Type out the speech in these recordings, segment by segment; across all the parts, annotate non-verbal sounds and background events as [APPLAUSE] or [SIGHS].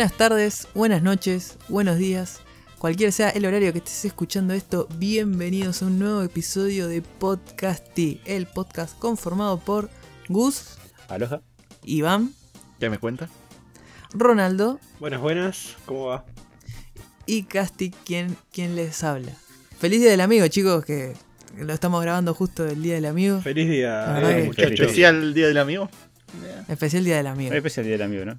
Buenas tardes, buenas noches, buenos días. Cualquier sea el horario que estés escuchando esto, bienvenidos a un nuevo episodio de Podcasty, el podcast conformado por Gus, Aloha. Iván, ¿Qué me cuenta? Ronaldo Buenas, buenas, ¿cómo va? y Casti, quien, quien les habla. Feliz Día del Amigo, chicos, que lo estamos grabando justo el Día del Amigo. Feliz día, eh, que- muchachos. Especial Día del Amigo. Especial Día del Amigo. Especial día del amigo, ¿no?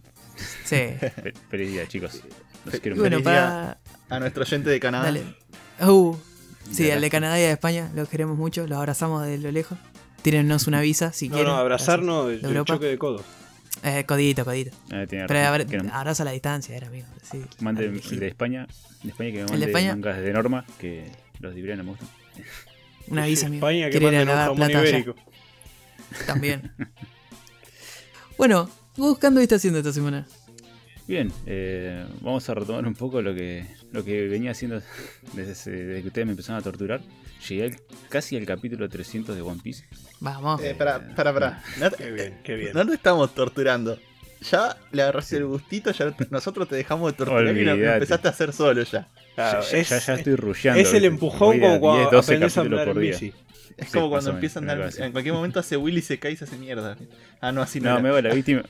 Sí. Fe- Feliz día, chicos. Los quiero bueno, Feliz para... A nuestro oyente de Canadá. Dale. Uh, sí, al de Canadá y de España, los queremos mucho, los abrazamos de lo lejos. Tírennos una visa si No, quieren. no, abrazarnos, De el, choque de codos. Eh, codito, codito. Ah, tiene Pero abrazo a la distancia, era amigo. Sí, mande el de España, de España que me de mande España? mangas de norma, que los librianos me gustan. Una visa, amigo. España que Quiere ir a manden un jamón plata allá. ibérico. También. [LAUGHS] bueno, buscando qué está haciendo esta semana. Bien, eh, vamos a retomar un poco lo que, lo que venía haciendo desde, ese- desde que ustedes me empezaron a torturar. Llegué al- casi al capítulo 300 de One Piece. Vamos. Eh, para, para, para. No, Qué bien, qué bien. no te estamos torturando. Ya le agarraste el gustito, ya nosotros te dejamos de torturar y lo empezaste a hacer solo ya. Claro, ya, es, ya, ya estoy rusheando. es el empujón como cuando 10, 12 aprendes a andar en por día. bici. Es Sí, como cuando empiezan a andar. En cualquier momento hace Willy y se cae y se hace mierda. Ah, no, así no. No, era. me hago la víctima.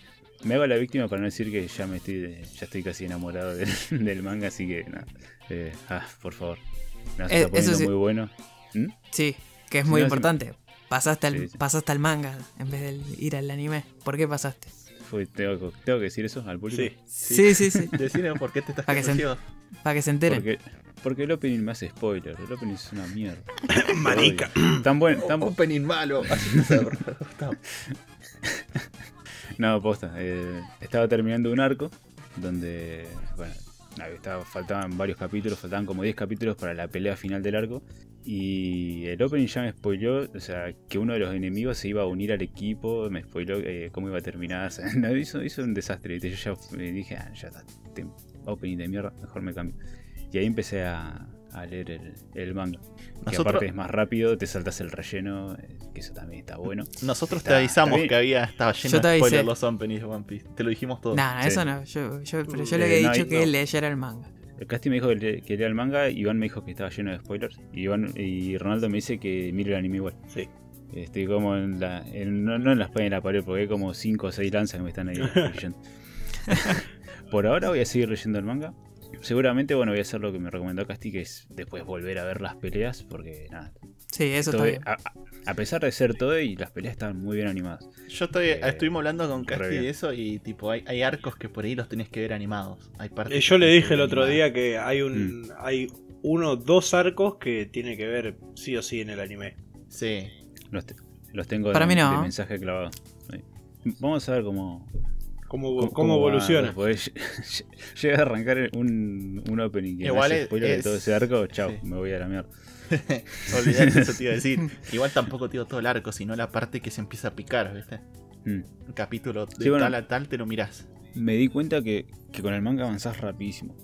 Me hago la víctima para no decir que ya me estoy de- ya estoy casi enamorado del, [LAUGHS] del manga, así que nada. Eh, ah, por favor. Me Eh, está poniendo eso sí. muy bueno. ¿Mm? Sí, que es muy no, importante. Pasaste al, Sí, sí. pasaste al manga en vez de ir al anime. ¿Por qué pasaste? Tengo, tengo que decir eso al público. Sí. Sí, sí, sí. [LAUGHS] Decime por qué te estás Para que se-. Para que se enteren. Porque, porque el opening me hace spoiler. El opening es una mierda. [COUGHS] Marica. Tan buen, tan Opening malo. [LAUGHS] No posta. eh, estaba terminando un arco donde, bueno, faltaban varios capítulos, faltaban como 10 capítulos para la pelea final del arco. Y el opening ya me spoiló, o sea, que uno de los enemigos se iba a unir al equipo, me spoiló eh, cómo iba a terminar. [LAUGHS] o sea, hizo, hizo un desastre. Yo ya me dije, ah, ya está, opening de mierda, mejor me cambio. Y ahí empecé a, a leer el, el manga. Que aparte es más rápido, te saltas el relleno, eh, que eso también está bueno. Nosotros Está- te avisamos que había estaba lleno Yo te de avisé. spoilers los openings de One Piece. Te lo dijimos todo. No, no, Sí. eso no. Yo, yo, pero yo Eh, le había no, dicho y- que no. leyera el manga. El casting me dijo que, le- que lea el manga, Iván me dijo que estaba lleno de spoilers. Y, Iván, y Ronaldo me dice que mire el anime igual. Sí. Estoy como en la. en- no, no en la espalda de la pared, porque hay como 5 o 6 lanzas que me están ahí [LAUGHS] leyendo. [LAUGHS] Por ahora voy a seguir leyendo el manga. Seguramente, bueno, voy a hacer lo que me recomendó Casti, que es después volver a ver las peleas, porque nada. Sí, eso está es- bien. a, pesar de ser todo, y las peleas están muy bien animadas. Yo estoy, Eh, estuvimos hablando con Casti de eso y tipo hay, hay arcos que por ahí los tenés que ver animados. Hay partes Eh, Yo le dije el otro animadas. día que hay un hay uno, dos arcos que tiene que ver sí o sí en el anime. Sí. Los, te- los tengo Para de, mí no. de mensaje clavado. Vamos a ver cómo, ¿Cómo, cómo, evoluciona? [LAUGHS] lle- llega a arrancar un, un opening que Igual es- spoiler de todo ese arco, chao, sí. me voy a la mierda. [LAUGHS] Olvidate, [LAUGHS] eso te iba a decir. Igual tampoco te digo todo el arco, sino la parte que se empieza a picar, ¿viste? Mm. Un capítulo de Sí, bueno. tal a tal te lo mirás. Me di cuenta que, que con el manga avanzás rapidísimo.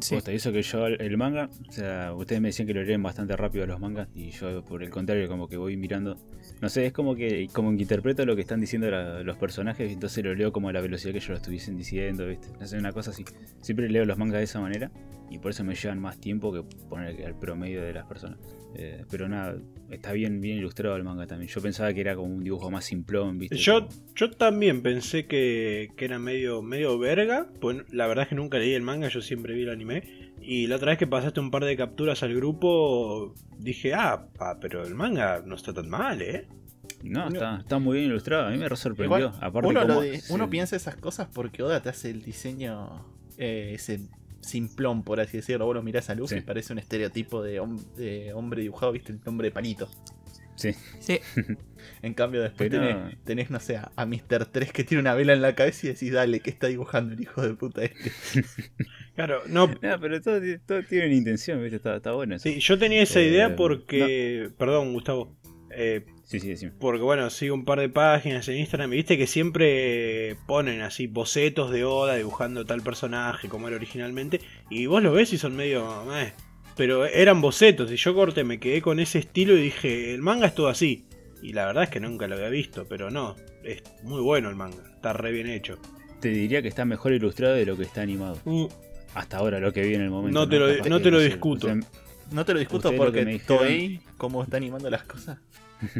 Sí. Y eso que yo el manga, o sea, ustedes me decían que lo leen bastante rápido los mangas y yo por el contrario como que voy mirando, no sé, es como que como que interpreto lo que están diciendo la- los personajes y entonces lo leo como a la velocidad que ellos lo estuviesen diciendo, ¿viste? No sé, una cosa así. Siempre leo los mangas de esa manera y por eso me llevan más tiempo que poner al promedio de las personas. Eh, pero nada, está bien bien ilustrado el manga también. Yo pensaba que era como un dibujo más simplón, ¿viste? Yo, yo también pensé que, que era medio, medio verga. Pues la verdad es que nunca leí el manga, yo siempre vi el anime. Y la otra vez que pasaste un par de capturas al grupo, dije, ah, pa, pero el manga no está tan mal, ¿eh? No, está, está muy bien ilustrado. A mí me re sorprendió. Igual, Aparte, uno, lo como- de- sí. uno piensa esas cosas porque Oda te hace el diseño eh, ese simplón, por así decirlo. Vos lo mirás a luz Sí. y parece un estereotipo de, hom- de hombre dibujado, viste, el hombre de palito. Sí. Sí, [LAUGHS] En cambio, después Pero- tenés, tenés, no sé, a, a Mr. 3 que tiene una vela en la cabeza y decís, dale, ¿qué está dibujando el hijo de puta este? [LAUGHS] Claro, no. No, pero todo, todo tiene una intención, ¿viste? Está, está bueno eso. Sí, yo tenía esa Eh, idea porque. Perdón, Gustavo. Eh, Sí, sí, decime. Porque bueno, sigo un par de páginas en Instagram y viste que siempre ponen así bocetos de Oda dibujando tal personaje como era originalmente. Y vos lo ves y son medio... eh, pero eran bocetos y yo corte me quedé con ese estilo y dije, el manga es todo así. Y la verdad es que nunca lo había visto, pero no, es muy bueno el manga, está re bien hecho. te diría que está mejor ilustrado de lo que está animado. Mm, Hasta ahora, lo que vi en el momento. No te lo- no te discuto. o sea, No te lo discuto Ustedes lo que porque me dijeron- Toei, cómo está animando las cosas.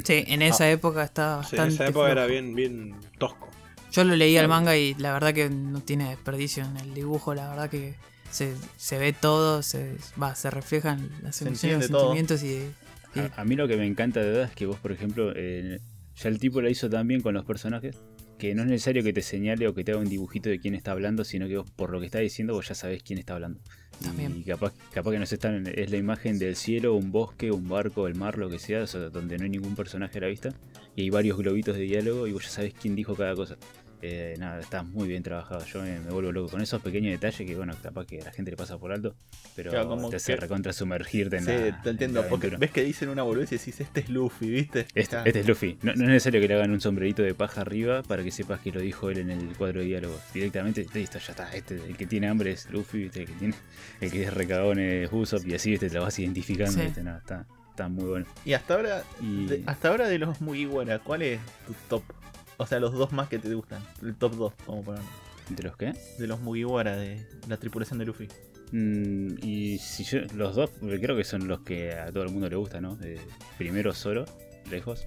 Sí, en esa época estaba sí, en bastante. esa época era bien, bien tosco. Yo lo leí al manga y la verdad que no tiene desperdicio en el dibujo, la verdad que se, se ve todo, se, va, se reflejan las Se emociones, los sentimientos y, y- A, a mí lo que me encanta de verdad es que vos, por ejemplo, eh, ya el tipo lo hizo tan bien con los personajes que no es necesario que te señale o que te haga un dibujito de quién está hablando, sino que vos por lo que está diciendo vos ya sabés quién está hablando. También. Y capaz, capaz que no se están, es la imagen del cielo, un bosque, un barco, el mar, lo que sea, o sea, donde no hay ningún personaje a la vista. Y hay varios globitos de diálogo y vos ya sabés quién dijo cada cosa. Eh, nada, está muy bien trabajado. Yo me, me vuelvo loco con esos pequeños detalles que, bueno, capaz que a la gente le pasa por alto, pero Claro, como te hace que- recontra sumergirte en Sí, la. te en entiendo. la Porque ves que dicen una boludez y decís, este es Luffy, ¿viste? Este, este es Luffy. No, no es necesario que le hagan un sombrerito de paja arriba para que sepas que lo dijo él en el cuadro de diálogo. Directamente, listo, ya está. Este, el que tiene hambre es Luffy, ¿viste? el que tiene, el que es recagón es Usopp y así ¿viste? te lo vas identificando. Sí. ¿viste? No, está, está muy bueno. Y hasta ahora, Y de, hasta ahora de los Mugiwara, ¿cuál es tu top? O sea, los dos más que te gustan. El top 2, vamos a ponerlo. ¿de los qué? De los Mugiwara, de la tripulación de Luffy. Mm, y si yo, los dos, creo que son los que a todo el mundo le gusta, ¿no? Eh, primero Zoro, lejos.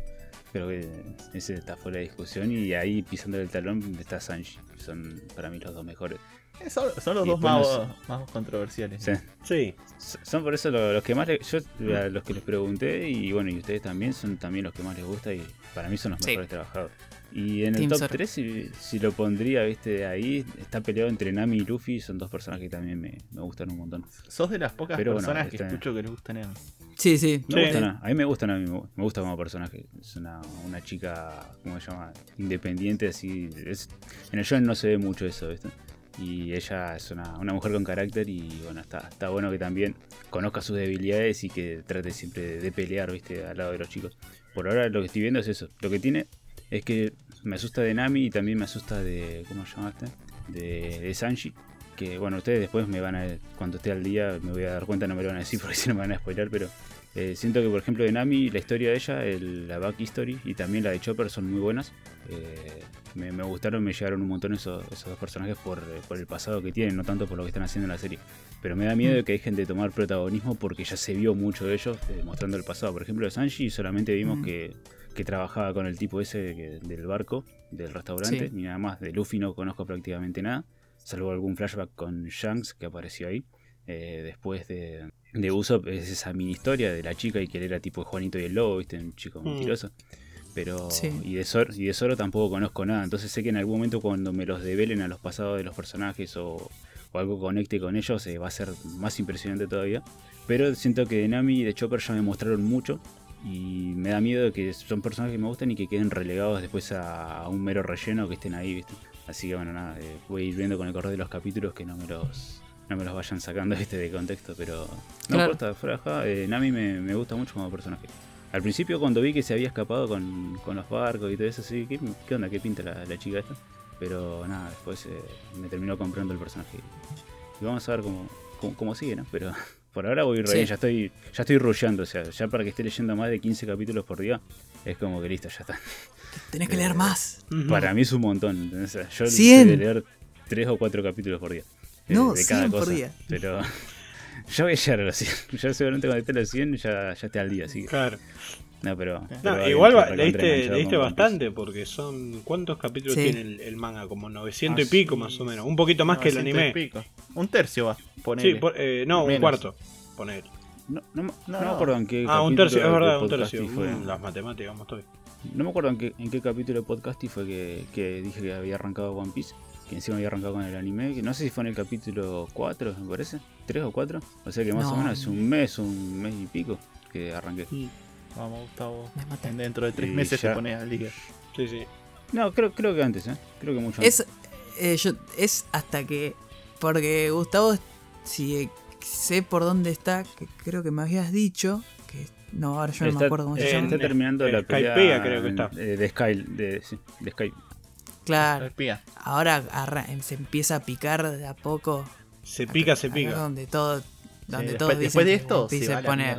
Creo que ese está fuera de discusión. Y ahí pisando el talón está Sanji. que Son para mí los dos mejores. Eh, Son, son los Y dos más, no más controversiales. Sí. Sí, Son por eso lo- los que más le- yo a los que les pregunté y bueno y ustedes también son también los que más les gusta y para mí son los Sí. mejores trabajados. Y en el Team top Zoro. 3 si, si lo pondría, viste, ahí está peleado entre Nami y Luffy, son dos personas que también me, me gustan un montón. Sos de las pocas Pero bueno, personas que este- escucho que les gustan a mí. sí, sí. Me Sí. gusta Nami, a mí me gusta Nami, me gu- me gusta como personaje. Es una, una chica, ¿cómo se llama? Independiente, así. Es, en el show no se ve mucho eso, ¿viste? Y ella es una, una mujer con carácter y bueno, está, está bueno que también conozca sus debilidades y que trate siempre de, de pelear, ¿viste? Al lado de los chicos. Por ahora lo que estoy viendo es eso. Lo que tiene es que me asusta de Nami y también me asusta de, ¿cómo se llamaste? De, de Sanji. Que bueno, ustedes después me van a, cuando esté al día, me voy a dar cuenta, no me lo van a decir [LAUGHS] porque si no me van a spoiler, pero eh, siento que por ejemplo de Nami, la historia de ella, el- la back history y también la de Chopper son muy buenas. Eh, me, me gustaron, me llegaron un montón esos, esos dos personajes por, eh, por el pasado que tienen, no tanto por lo que están haciendo en la serie. Pero me da miedo de que dejen de tomar protagonismo porque ya se vio mucho de ellos eh, mostrando el pasado. Por ejemplo, de Sanji solamente vimos Mm. que, que trabajaba con el tipo ese que- del barco, del restaurante, Sí. ni nada más. De Luffy no conozco prácticamente nada, salvo algún flashback con Shanks que apareció ahí. Eh, después de, de Usopp es esa mini historia de la chica y que él era tipo Juanito y el Lobo, ¿viste? Un chico Mm. mentiroso. Pero. Sí. Y, de Zoro, y de Zoro tampoco conozco nada. Entonces sé que en algún momento cuando me los develen a los pasados de los personajes o, o algo conecte con ellos, eh, va a ser más impresionante todavía. Pero siento que de Nami y de Chopper ya me mostraron mucho. Y me da miedo de que son personajes que me gustan y que queden relegados después a, un mero relleno que estén ahí, ¿viste? Así que bueno, nada, eh, voy a ir viendo con el correr de los capítulos que no me los, no me los vayan sacando [LAUGHS] ¿viste? de contexto. Pero no Claro. importa, fuera de joda, eh, Nami me, me gusta mucho como personaje. Al principio cuando vi que se había escapado con, con los barcos y todo eso, sí, ¿qué, qué onda? ¿Qué pinta la, la chica esta? Pero nada, después eh, me terminó comprando el personaje. Y vamos a ver cómo, cómo, cómo sigue, ¿no? Pero [LAUGHS] por ahora voy re Sí. bien, ya estoy, ya estoy rusheando, o sea, ya para que esté leyendo más de 15 capítulos por día, es como que listo, ya está. Tenés que leer más. Para mí es un montón, ¿entendés? O sea, yo de leer 3 o 4 capítulos por día. eh, No, de cada 100 por cosa. día. Pero [LAUGHS] ya voy a llegar a los 100. [LAUGHS] Ya seguramente cuando esté a los 100 ya, ya esté al día, así que. Claro. No, pero. No, pero igual va- leíste, leíste bastante porque son... ¿Cuántos capítulos Sí. tiene el, el manga? Como 900 Ah, y pico sí. más o menos. Un poquito más que el 900 y anime. pico. Un tercio va, Sí, ponele. por- eh, no, un cuarto. Poner. No, no, me- No, no me no. acuerdo en qué Ah, un tercio, es verdad, un tercio. fue. Mm, las matemáticas, vamos estoy. No me acuerdo en qué, en qué capítulo de podcast fue que, que dije que había arrancado One Piece. Que encima había arrancado con el anime. Que no sé si fue en el capítulo 4, me parece. 3 o 4. O sea que más No. o menos es un mes, un mes y pico que arranqué. Vamos, Gustavo. Me. Dentro de tres Y meses ya- te pones al día. Sí, sí. No, creo, creo que antes, ¿eh? Creo que mucho antes. Es, eh, yo- es hasta que. Porque Gustavo, si eh, sé por dónde está, que creo que me habías dicho. que No, ahora yo no Está- me acuerdo cómo se eh, llama. Está terminando en la pelea creo que está. eh, de Sky, de, sí, de Sky. Claro, ahora arra- se empieza a picar de a poco. Se pica, se pica. Donde todo. Sí, Donde después, todos después dicen de esto se pone.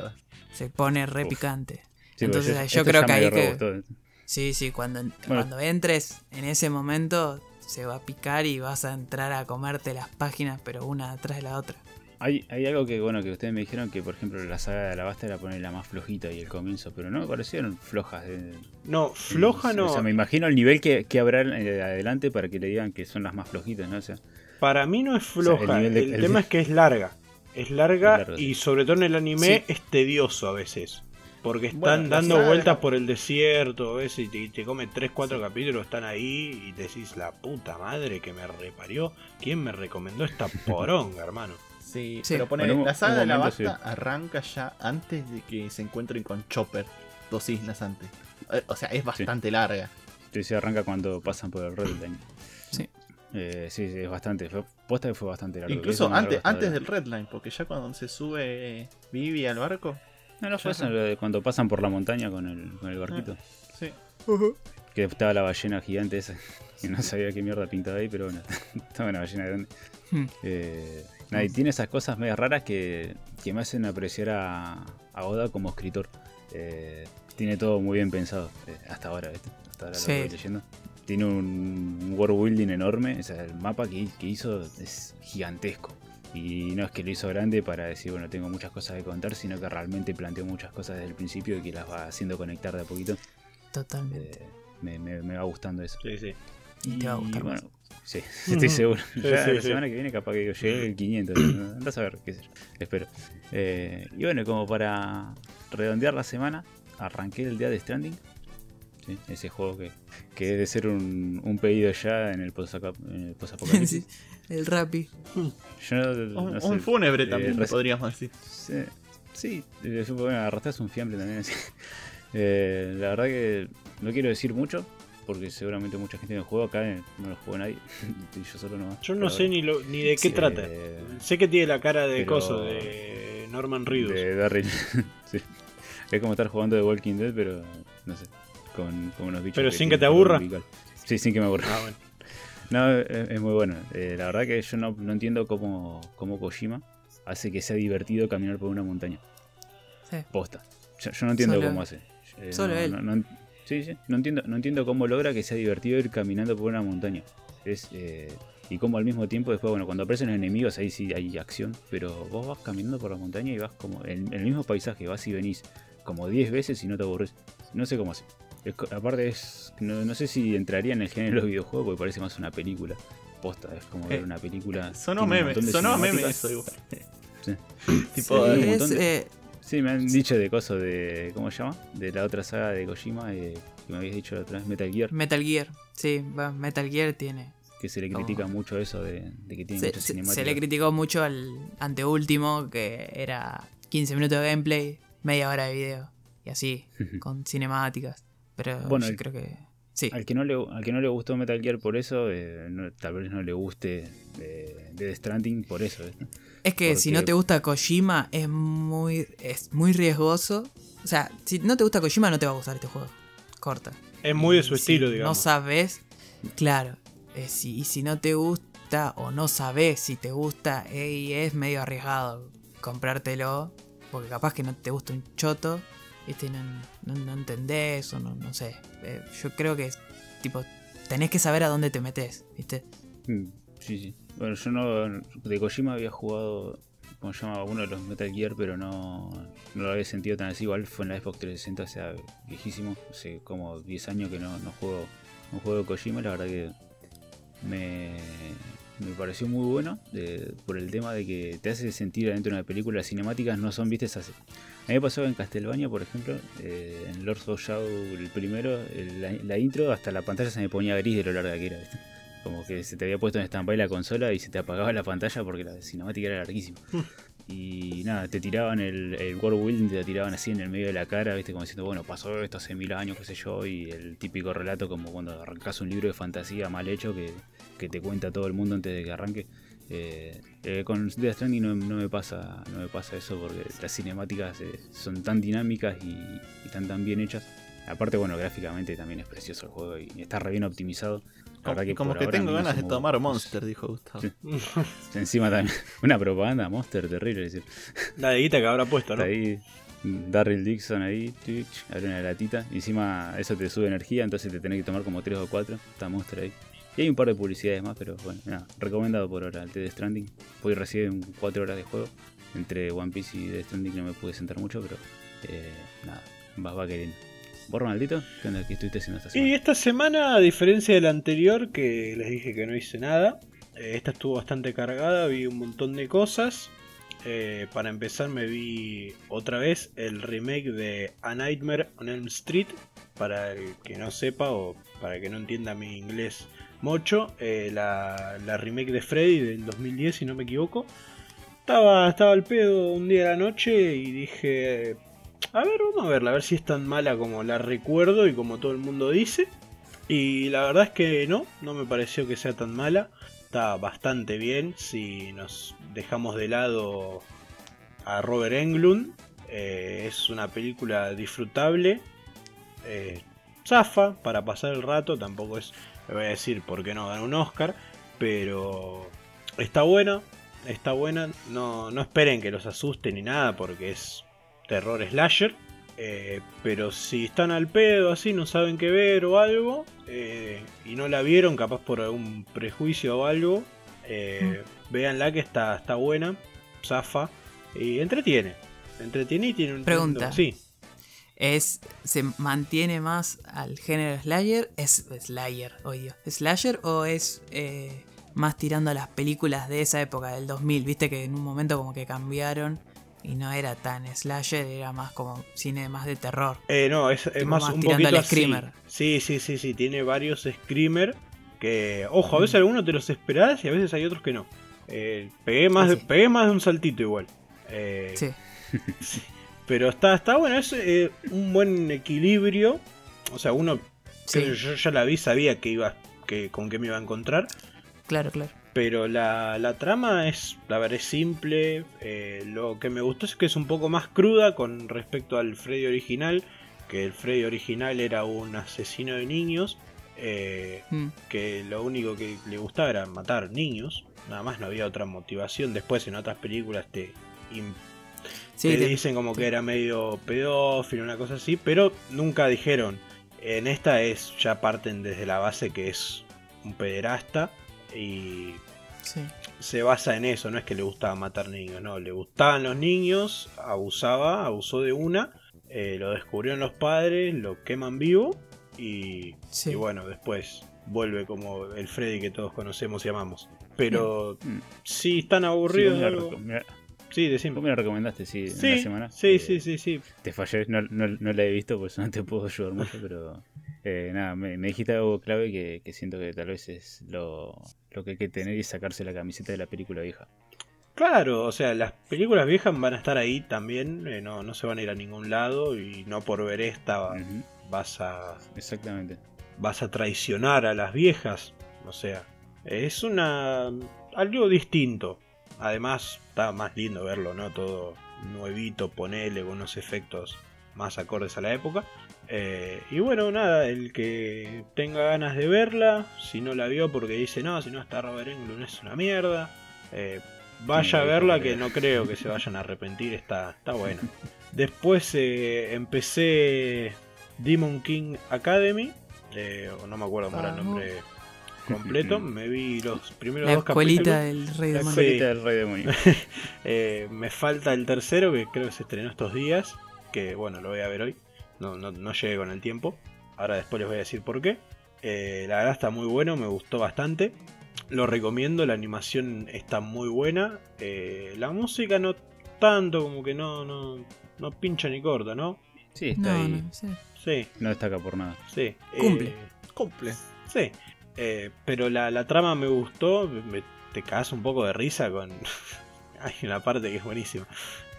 Se pone re Uf. picante. Sí, Entonces, yo esto creo que ahí que-. Sí, sí, cuando, Bueno. cuando entres en ese momento se va a picar y vas a entrar a comerte las páginas, pero una atrás de la otra. Hay, hay algo que bueno que ustedes me dijeron que por ejemplo la saga de Alabasta era poner la más flojita y el comienzo, pero no me parecieron flojas. eh. No, floja no. O sea, me imagino el nivel que, que habrá eh, adelante para que le digan que son las más flojitas, ¿no? O sea, Para mí no es floja. el el nivel de- el- tema es que es larga. Es larga, Es larga, y sobre todo en el anime Sí. es tedioso a veces. Porque están Bueno, dando vueltas por el desierto a veces y te, te come 3-4 capítulos, están ahí y te decís, la puta madre que me reparió. ¿Quién me recomendó esta [LAUGHS] poronga, hermano? Sí, Sí. pero pone, Bueno, la saga de la basta arranca ya antes de que se encuentren con Chopper, dos islas antes. Eh, O sea, es bastante larga. sí, se arranca cuando pasan por el Red Line. Sí. Eh, sí, sí, es bastante. Fue, posta que fue bastante largo. Incluso antes, antes del Redline, porque ya cuando se sube Vivi al barco. No, no fue eso, cuando pasan por la montaña con el, con el barquito. Sí. Que estaba la ballena gigante esa. [LAUGHS] Que no sabía qué mierda pintaba ahí, pero bueno, [LAUGHS] estaba una ballena grande. Hmm. Eh, nada, y tiene esas cosas medias raras que, que me hacen apreciar a, a Oda como escritor. Eh, tiene todo muy bien pensado eh, hasta ahora, ¿viste? Hasta ahora Sí. lo voy leyendo. Tiene un, world building enorme. O sea, el mapa que, que hizo es gigantesco. Y no es que lo hizo grande para decir, bueno, tengo muchas cosas que contar, sino que realmente planteó muchas cosas desde el principio y que las va haciendo conectar de a poquito. Totalmente. Eh, me, me- me va gustando eso. Sí, sí. Y te va a gustar más. bueno, sí, [LAUGHS] estoy seguro. Sí, ya sí, la sí. semana que viene capaz que llegue el 500. ¿no? Andás a ver, qué sé yo. Espero. Eh, y bueno, como para redondear la semana, arranqué el día de Stranding. Sí, ese juego que, que debe ser un, un pedido ya en el post-aca- en el post-apocalipsis. [LAUGHS] Sí, el Rappi. Yo no, Un, no sé, un fúnebre eh, también, podríamos decir. Sí, sí eh, bueno, arrastras un fiambre también. [LAUGHS] así. Eh, la verdad que no quiero decir mucho, porque seguramente mucha gente no juega acá, eh, no lo juega nadie. [LAUGHS] y yo solo no. Yo no sé ni, lo, ni de qué Sí, trata. eh, Sé que tiene la cara de pero- coso, de Norman Reedus. De Darryl. sí. Es como estar jugando de Walking Dead, pero no sé. Con, con unos bichos. Pero sin que te aburra. Sí, sin que me aburra. Ah, bueno. [LAUGHS] No, es, es muy bueno. Eh, la verdad que yo no, no entiendo cómo, cómo Kojima hace que sea divertido caminar por una montaña. Sí. Posta. Yo, yo no entiendo Solo- cómo hace. Eh, solo no- él. no- no- sí, sí. No entiendo, no entiendo cómo logra que sea divertido ir caminando por una montaña. Es, eh, y como al mismo tiempo, después, bueno, cuando aparecen los enemigos, ahí sí hay acción. Pero vos vas caminando por la montaña y vas como en el mismo paisaje, vas y venís como 10 veces y no te aburres. No sé cómo hace. Aparte, es no, no sé si entraría en el género de los videojuegos porque parece más una película. Posta, es como ver Eh, una película. Sonó meme, sonó meme eso igual. [LAUGHS] Sí. [LAUGHS] Tipo, Sí, un es, montón de- eh, Sí, me han dicho de cosas de. ¿Cómo se llama? De la otra saga de Kojima eh, que me habías dicho la otra vez, Metal Gear. Metal Gear. Sí, va, Metal Gear tiene. Que se le critica mucho eso de, de que tiene Se, muchas se- cinemáticas. se le criticó mucho al anteúltimo, que era 15 minutos de gameplay, media hora de video. Y así, con cinemáticas. Pero Bueno, yo el- creo que. Sí, Al que, no le, al que no le gustó Metal Gear por eso, eh, no- tal vez no le guste eh, Death Stranding por eso. ¿eh? es que si no te gusta Kojima, es muy, es muy riesgoso. O sea, si no te gusta Kojima, no te va a gustar este juego. Corta. Es muy de su Si estilo, No digamos. sabes, claro. eh, si, y si no te gusta o no sabes si te gusta, eh, y es medio arriesgado comprártelo. Porque capaz que no te gusta un choto, ¿viste? No, no, no entendés o no, no sé. Eh, yo creo que, tipo, tenés que saber a dónde te metes, ¿viste? Mm, Sí, sí. Bueno, yo no. De Kojima había jugado. Como se llama? Uno de los Metal Gear, pero no, no lo había sentido tan así. Igual fue en la Xbox 360, o sea, viejísimo. Hace como 10 años que no, no juego un juego de Kojima. La verdad que me, me pareció muy bueno de- por el tema de que te hace sentir adentro de una película. Las cinemáticas no son vistas así. A mí me pasó en Castlevania, por ejemplo, eh, en Lords of Shadow, el primero, el- la, la intro, hasta la pantalla se me ponía gris de lo larga que era. ¿viste? Como que se te había puesto en stand-by la consola y se te apagaba la pantalla porque la cinemática era larguísima. [LAUGHS] Y nada, te tiraban el, el world building, te lo tiraban así en el medio de la cara, viste, como diciendo, bueno, pasó esto hace mil años, qué sé yo, y el típico relato como cuando arrancas un libro de fantasía mal hecho que, que te cuenta todo el mundo antes de que arranque. Eh, eh, con Death Stranding no, no me pasa no me pasa eso porque las cinemáticas eh, son tan dinámicas y, y están tan bien hechas. Aparte, bueno, gráficamente también es precioso el juego y está re bien optimizado. La como, que tengo ganas de tomar. Monster, dijo Gustavo. Sí. [LAUGHS] Encima también, [LAUGHS] una propaganda Monster terrible. decir, La de guita que habrá puesto, ¿no? Ahí Darryl Dixon ahí, tic, abre una latita. Y encima eso te sube energía, entonces te tenés que tomar como 3 o 4. Está Monster ahí. Y hay un par de publicidades más, pero bueno, nada, recomendado por ahora el Death Stranding. Hoy recién 4 horas de juego. Entre One Piece y Death Stranding no me pude sentar mucho, pero eh, nada, va, va queriendo. ¿Vos, Ronaldito? ¿Qué onda? ¿Qué estuviste haciendo esta Y semana? esta semana, a diferencia de la anterior, que les dije que no hice nada, eh, esta estuvo bastante cargada, vi un montón de cosas. Eh, para empezar me vi otra vez el remake de A Nightmare on Elm Street. Para el que no sepa o para el que no entienda mi inglés mucho, eh, la, la remake de Freddy del 2010 si no me equivoco. Estaba, estaba al pedo un día de la noche y dije, a ver, vamos a verla, a ver si es tan mala como la recuerdo y como todo el mundo dice. Y la verdad es que no, no me pareció que sea tan mala. Está bastante bien si nos dejamos de lado a Robert Englund. Eh, es una película disfrutable. Eh, zafa para pasar el rato. Tampoco es, me voy a decir por qué no gana un Oscar. Pero está buena. Está buena. No, no esperen que los asuste ni nada porque es terror slasher. Eh, pero si están al pedo así, no saben qué ver o algo, eh, y no la vieron, capaz por algún prejuicio o algo, eh, véanla que está, está buena, zafa, y entretiene. Entretiene y tiene un... Pregunta. Sí. Es, ¿Se mantiene más al género Slayer? ¿Es Slayer, odio? ¿Slasher o es eh, más tirando a las películas de esa época, del 2000? Viste que en un momento como que cambiaron y no era tan Slasher, era más como cine más de terror. Eh, no, es, es más, más un tirando poquito al así. screamer. Sí, sí, sí, sí, tiene varios screamer que, ojo, a veces algunos te los esperás y a veces hay otros que no. Eh, pegué, más Sí, de, sí. pegué más de un saltito igual. Eh, Sí. [LAUGHS] Pero está, está bueno, es eh, un buen equilibrio. O sea, uno, Sí. yo, ya la vi, sabía que iba, que, con qué me iba a encontrar. Claro, claro. Pero la, la trama es, la verdad, es simple. eh, lo que me gustó es que es un poco más cruda con respecto al Freddy original. Que el Freddy original era un asesino de niños. eh, Mm. que lo único que le gustaba era matar niños. Nada más no había otra motivación. Después en otras películas te, Sí, te- dicen como te- que era medio pedófilo, una cosa así. Pero nunca dijeron. En esta es ya parten desde la base que es un pederasta. Y sí. se basa en eso, no es que le gustaba matar niños, no, le gustaban los niños, abusaba, abusó de una, eh, lo descubrieron los padres, lo queman vivo y, Sí. y bueno, después vuelve como el Freddy que todos conocemos y amamos. Pero Mm. sí, están aburridos. Sí, vos decime. me la recomendaste, sí, en Sí, la semana. sí, Eh, sí, sí, sí. Te fallé, no, no, no la he visto, por eso no te puedo ayudar mucho, pero eh, nada, me, me dijiste algo clave que, que siento que tal vez es lo, lo que hay que tener y sacarse la camiseta de la película vieja. Claro, o sea, las películas viejas van a estar ahí también, eh, no, no se van a ir a ningún lado y no por ver esta vas a Exactamente. vas a traicionar a las viejas. O sea, es una algo distinto. Además, está más lindo verlo, ¿no? Todo nuevito, ponele, con unos efectos más acordes a la época. Eh, y bueno, nada, el que tenga ganas de verla, si no la vio porque dice, no, si no está Robert Englund es una mierda, eh, vaya a verla que no creo que se vayan a arrepentir, está, está buena. Después eh, empecé Demon King Academy, eh, o no me acuerdo cómo era el Vamos. nombre completo, [LAUGHS] me vi los primeros La dos capítulos. del Rey La. Escuelita del Rey Demonio. [LAUGHS] Eh, me falta el tercero, que creo que se estrenó estos días, que bueno, lo voy a ver hoy, no, no, no llegué con el tiempo, ahora después les voy a decir por qué. Eh, la verdad está muy bueno, me gustó bastante. Lo recomiendo, la animación está muy buena. eh, la música no tanto, como que no, no, no pincha ni corta, ¿no? Sí, está No, ahí. no, sí. Sí, No destaca por nada. sí. Cumple. eh, Cumple. Sí, eh, pero la, la trama me gustó, me- te cagas un poco de risa con... [LAUGHS] Hay una parte que es buenísima,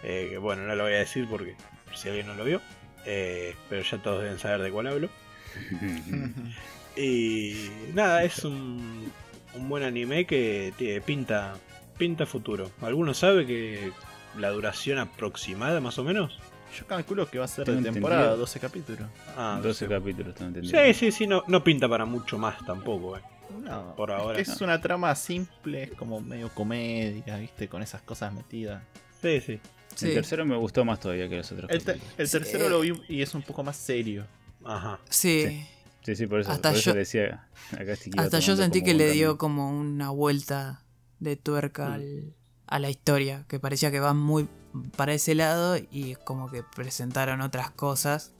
eh, que bueno, no lo voy a decir porque si alguien no lo vio, eh, pero ya todos deben saber de cuál hablo. [LAUGHS] Y nada, es un, un buen anime que tiene, pinta, pinta futuro. ¿Alguno sabe que la duración aproximada más o menos? Yo calculo que va a ser de temporada, entendido. 12 capítulos. Ah, 12 sí. capítulos, tengo entendido. Sí, sí, sí, no, no pinta para mucho más tampoco, eh. No, Por ahora. Es, que es una trama simple, es como medio comedia, ¿viste? Con esas cosas metidas. Sí, sí. Sí. El tercero me gustó más todavía que los otros. El, te- Sí. tercero lo vi y es un poco más serio. Ajá. Sí. Sí. Sí, sí, por eso, Hasta por eso yo- decía. Acá iba Hasta yo sentí que le dio como una vuelta de tuerca al- a la historia, que parecía que va muy para ese lado y es como que presentaron otras cosas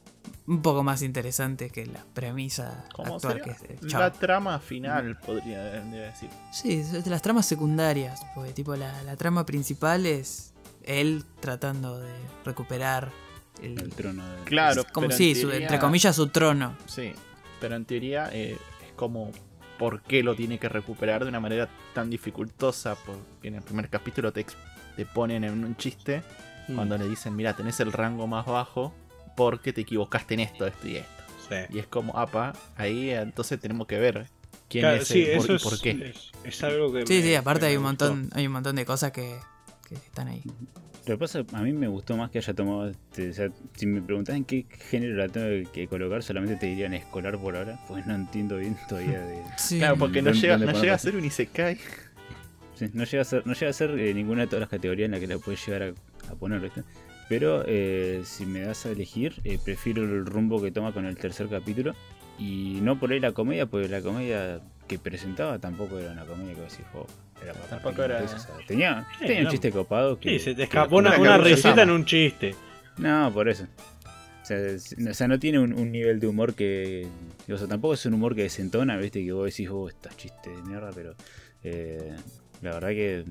un poco más interesantes que la premisa Como actual sería que es el la trama final, podría decir. Sí, las tramas secundarias, porque tipo la, la trama principal es él tratando de recuperar el, El trono de. Claro, como pero en sí, su- teoría- entre comillas su trono. Sí, pero en teoría eh, es como por qué lo tiene que recuperar de una manera tan dificultosa, porque en el primer capítulo te, te ponen en un chiste Mm. cuando le dicen, mira, tenés el rango más bajo porque te equivocaste en esto, esto y esto. Sí. Y es como, apa, ahí eh, entonces tenemos que ver quién Claro, es sí, el por, es, qué. es, es algo que. Sí, me- sí, aparte que hay un gustó. montón, hay un montón de cosas que, que están ahí. Lo que pasa, a mí me gustó más que haya tomado. Este, o sea, si me preguntas en qué género la tengo que colocar, solamente te dirían escolar por ahora. Pues no entiendo bien [LAUGHS] todavía de. Sí. Claro, porque no ¿Dónde- llega, no llega a ser un Isekai. Sí, no llega a ser, no llega a ser eh, ninguna de todas las categorías en la que la puedes llegar a, a poner, ¿viste? Pero eh, si me das a elegir, eh, prefiero el rumbo que toma con el tercer capítulo. Y no por ahí la comedia, porque la comedia que presentaba tampoco era una comedia que decís, oh, era para Tampoco era- en tres", o sea, tenía, tenía un chiste copado. Que, Sí, se te escapó una, Una Sama. en un chiste. No, por eso. O sea, es- o sea, no tiene un, un nivel de humor que. O sea, tampoco es un humor que desentona, viste, que vos decís, oh, estos chistes de mierda, pero. eh, la verdad que,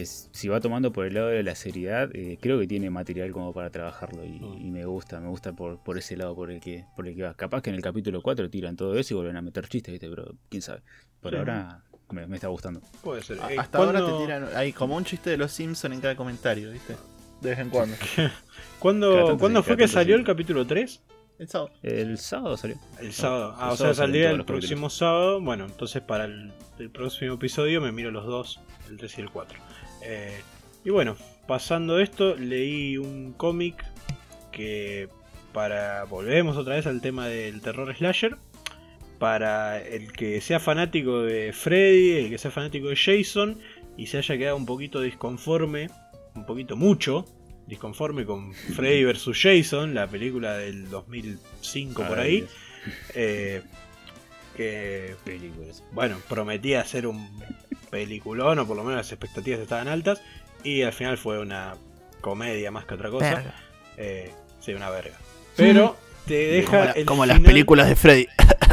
que si va tomando por el lado de la seriedad, eh, creo que tiene material como para trabajarlo. Y, Mm. y me gusta, me gusta por, por ese lado por el que por el que va. Capaz que en el capítulo 4 tiran todo eso y vuelven a meter chistes, viste, pero quién sabe. Por Sí. ahora me, me está gustando. Puede ser. Eh, Hasta ahora te ¿cuándo- tiran, hay como un chiste de los Simpsons en cada comentario, ¿viste? De vez en cuando. [LAUGHS] [LAUGHS] ¿Cuándo, ¿cuándo sí, fue que salió sí. el capítulo 3? El sábado. El sábado salió. El sábado. Ah, el o sea, sábado saldría el próximo sábado. Bueno, entonces para el, el próximo episodio me miro los dos, el 3 y el 4. Eh, y bueno, pasando esto, leí un cómic que para... Volvemos otra vez al tema del terror slasher. Para el que sea fanático de Freddy, el que sea fanático de Jason y se haya quedado un poquito disconforme, un poquito mucho, disconforme con Freddy [LAUGHS] vs. Jason, la película del 2005 por ahí. Eh, que Películas. bueno, prometía ser un peliculón, o por lo menos las expectativas estaban altas, y al final fue una comedia más que otra cosa. Eh, sí, una verga. Pero te deja el como las final- películas de Freddy.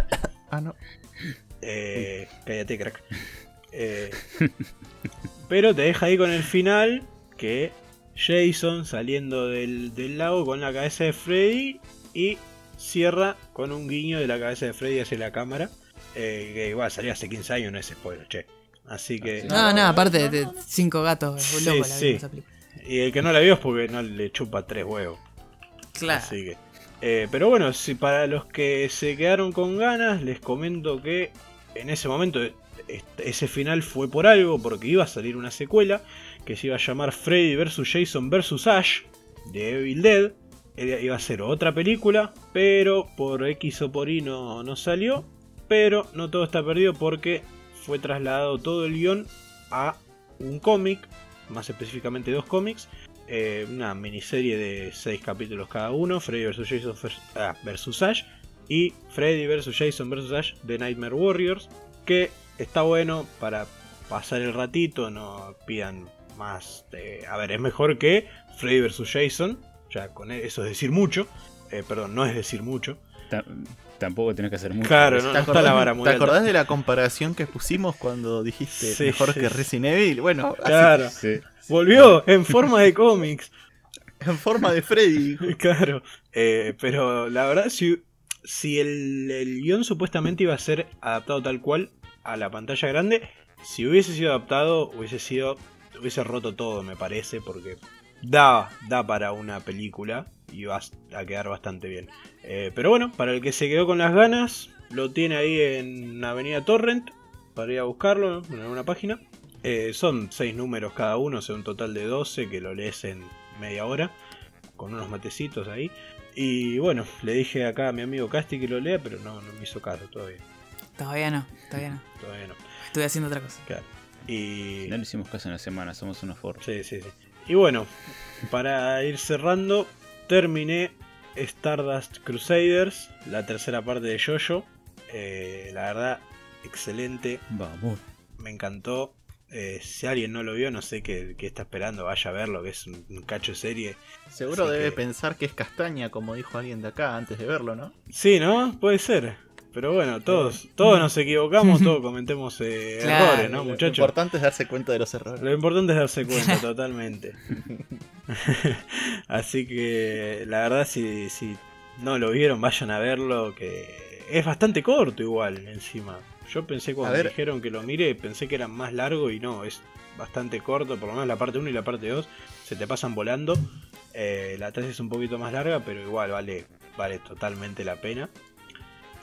[LAUGHS] ah, no. Eh, cállate, crack. Eh, pero te deja ahí con el final que Jason saliendo del, del lago con la cabeza de Freddy y cierra con un guiño de la cabeza de Freddy hacia la cámara. Eh, que igual salió hace 15 años, no es spoiler, che. Así que. Ah, sí. No, no, aparte de cinco gatos, Sí, loco la sí. vi en esa película. Y el que no la vio es porque no le chupa tres huevos. Claro. Así que. eh, pero bueno, si para los que se quedaron con ganas, les comento que en ese momento ese final fue por algo, porque iba a salir una secuela que se iba a llamar Freddy vs. Jason vs. Ash de Evil Dead. Iba a ser otra película, pero por X o por Y no, no salió. Pero no todo está perdido porque fue trasladado todo el guion a un cómic, más específicamente dos cómics, eh, una miniserie de 6 capítulos cada uno, Freddy vs. Jason ah, Ash y Freddy vs. Jason vs. Ash de Nightmare Warriors, que está bueno para pasar el ratito, no pidan más. a ver, es mejor que Freddy vs. Jason, ya con eso es decir mucho, eh, perdón, no es decir mucho. Ta- tampoco tenés que hacer mucho. Claro, no, ¿Te está la vara acordás, muy ¿te alta. acordás de la comparación que pusimos cuando dijiste Sí, mejor sí, que. Resident Evil? Bueno, así, Claro, Sí. volvió en forma de cómics. [LAUGHS] en forma de Freddy. [LAUGHS] Claro, eh, pero la verdad, si, si el, el guion supuestamente iba a ser adaptado tal cual a la pantalla grande, si hubiese sido adaptado, hubiese sido. hubiese roto todo, me parece, porque da, da para una película y va a quedar bastante bien. Eh, pero bueno, para el que se quedó con las ganas, lo tiene ahí en Avenida Torrent, para ir a buscarlo en alguna página. Eh, son 6 números cada uno, o sea, un total de 12 que lo lees en media hora, con unos matecitos ahí. Y bueno, le dije acá a mi amigo Casti que lo lea, pero no, no me hizo caso todavía. Todavía no, todavía no. [LAUGHS] Todavía no. Estoy haciendo otra cosa. Claro. Y. No le hicimos caso en la semana, somos unos forros. Sí, sí, sí. Y bueno, para ir cerrando, terminé Stardust Crusaders, la tercera parte de Jojo. Eh, la verdad, excelente. Vamos. Me encantó. Eh, si alguien no lo vio, no sé qué, qué está esperando. Vaya a verlo, que es un, un cacho de serie. Seguro Así debe que- pensar que es castaña, como dijo alguien de acá antes de verlo, ¿no? Sí, ¿no? Puede ser. Pero bueno, todos, todos nos equivocamos, todos cometemos eh, [LAUGHS] Claro, errores, ¿no, Lo muchachos? importante es darse cuenta de los errores. Lo importante es darse cuenta, [LAUGHS] totalmente. [LAUGHS] Así que la verdad, si, si no lo vieron, vayan a verlo, que es bastante corto igual encima. Yo pensé cuando me dijeron que lo mire, pensé que era más largo y no, es bastante corto, por lo menos la parte 1 y la parte 2 se te pasan volando. Eh, la 3 es un poquito más larga, pero igual vale, vale totalmente la pena.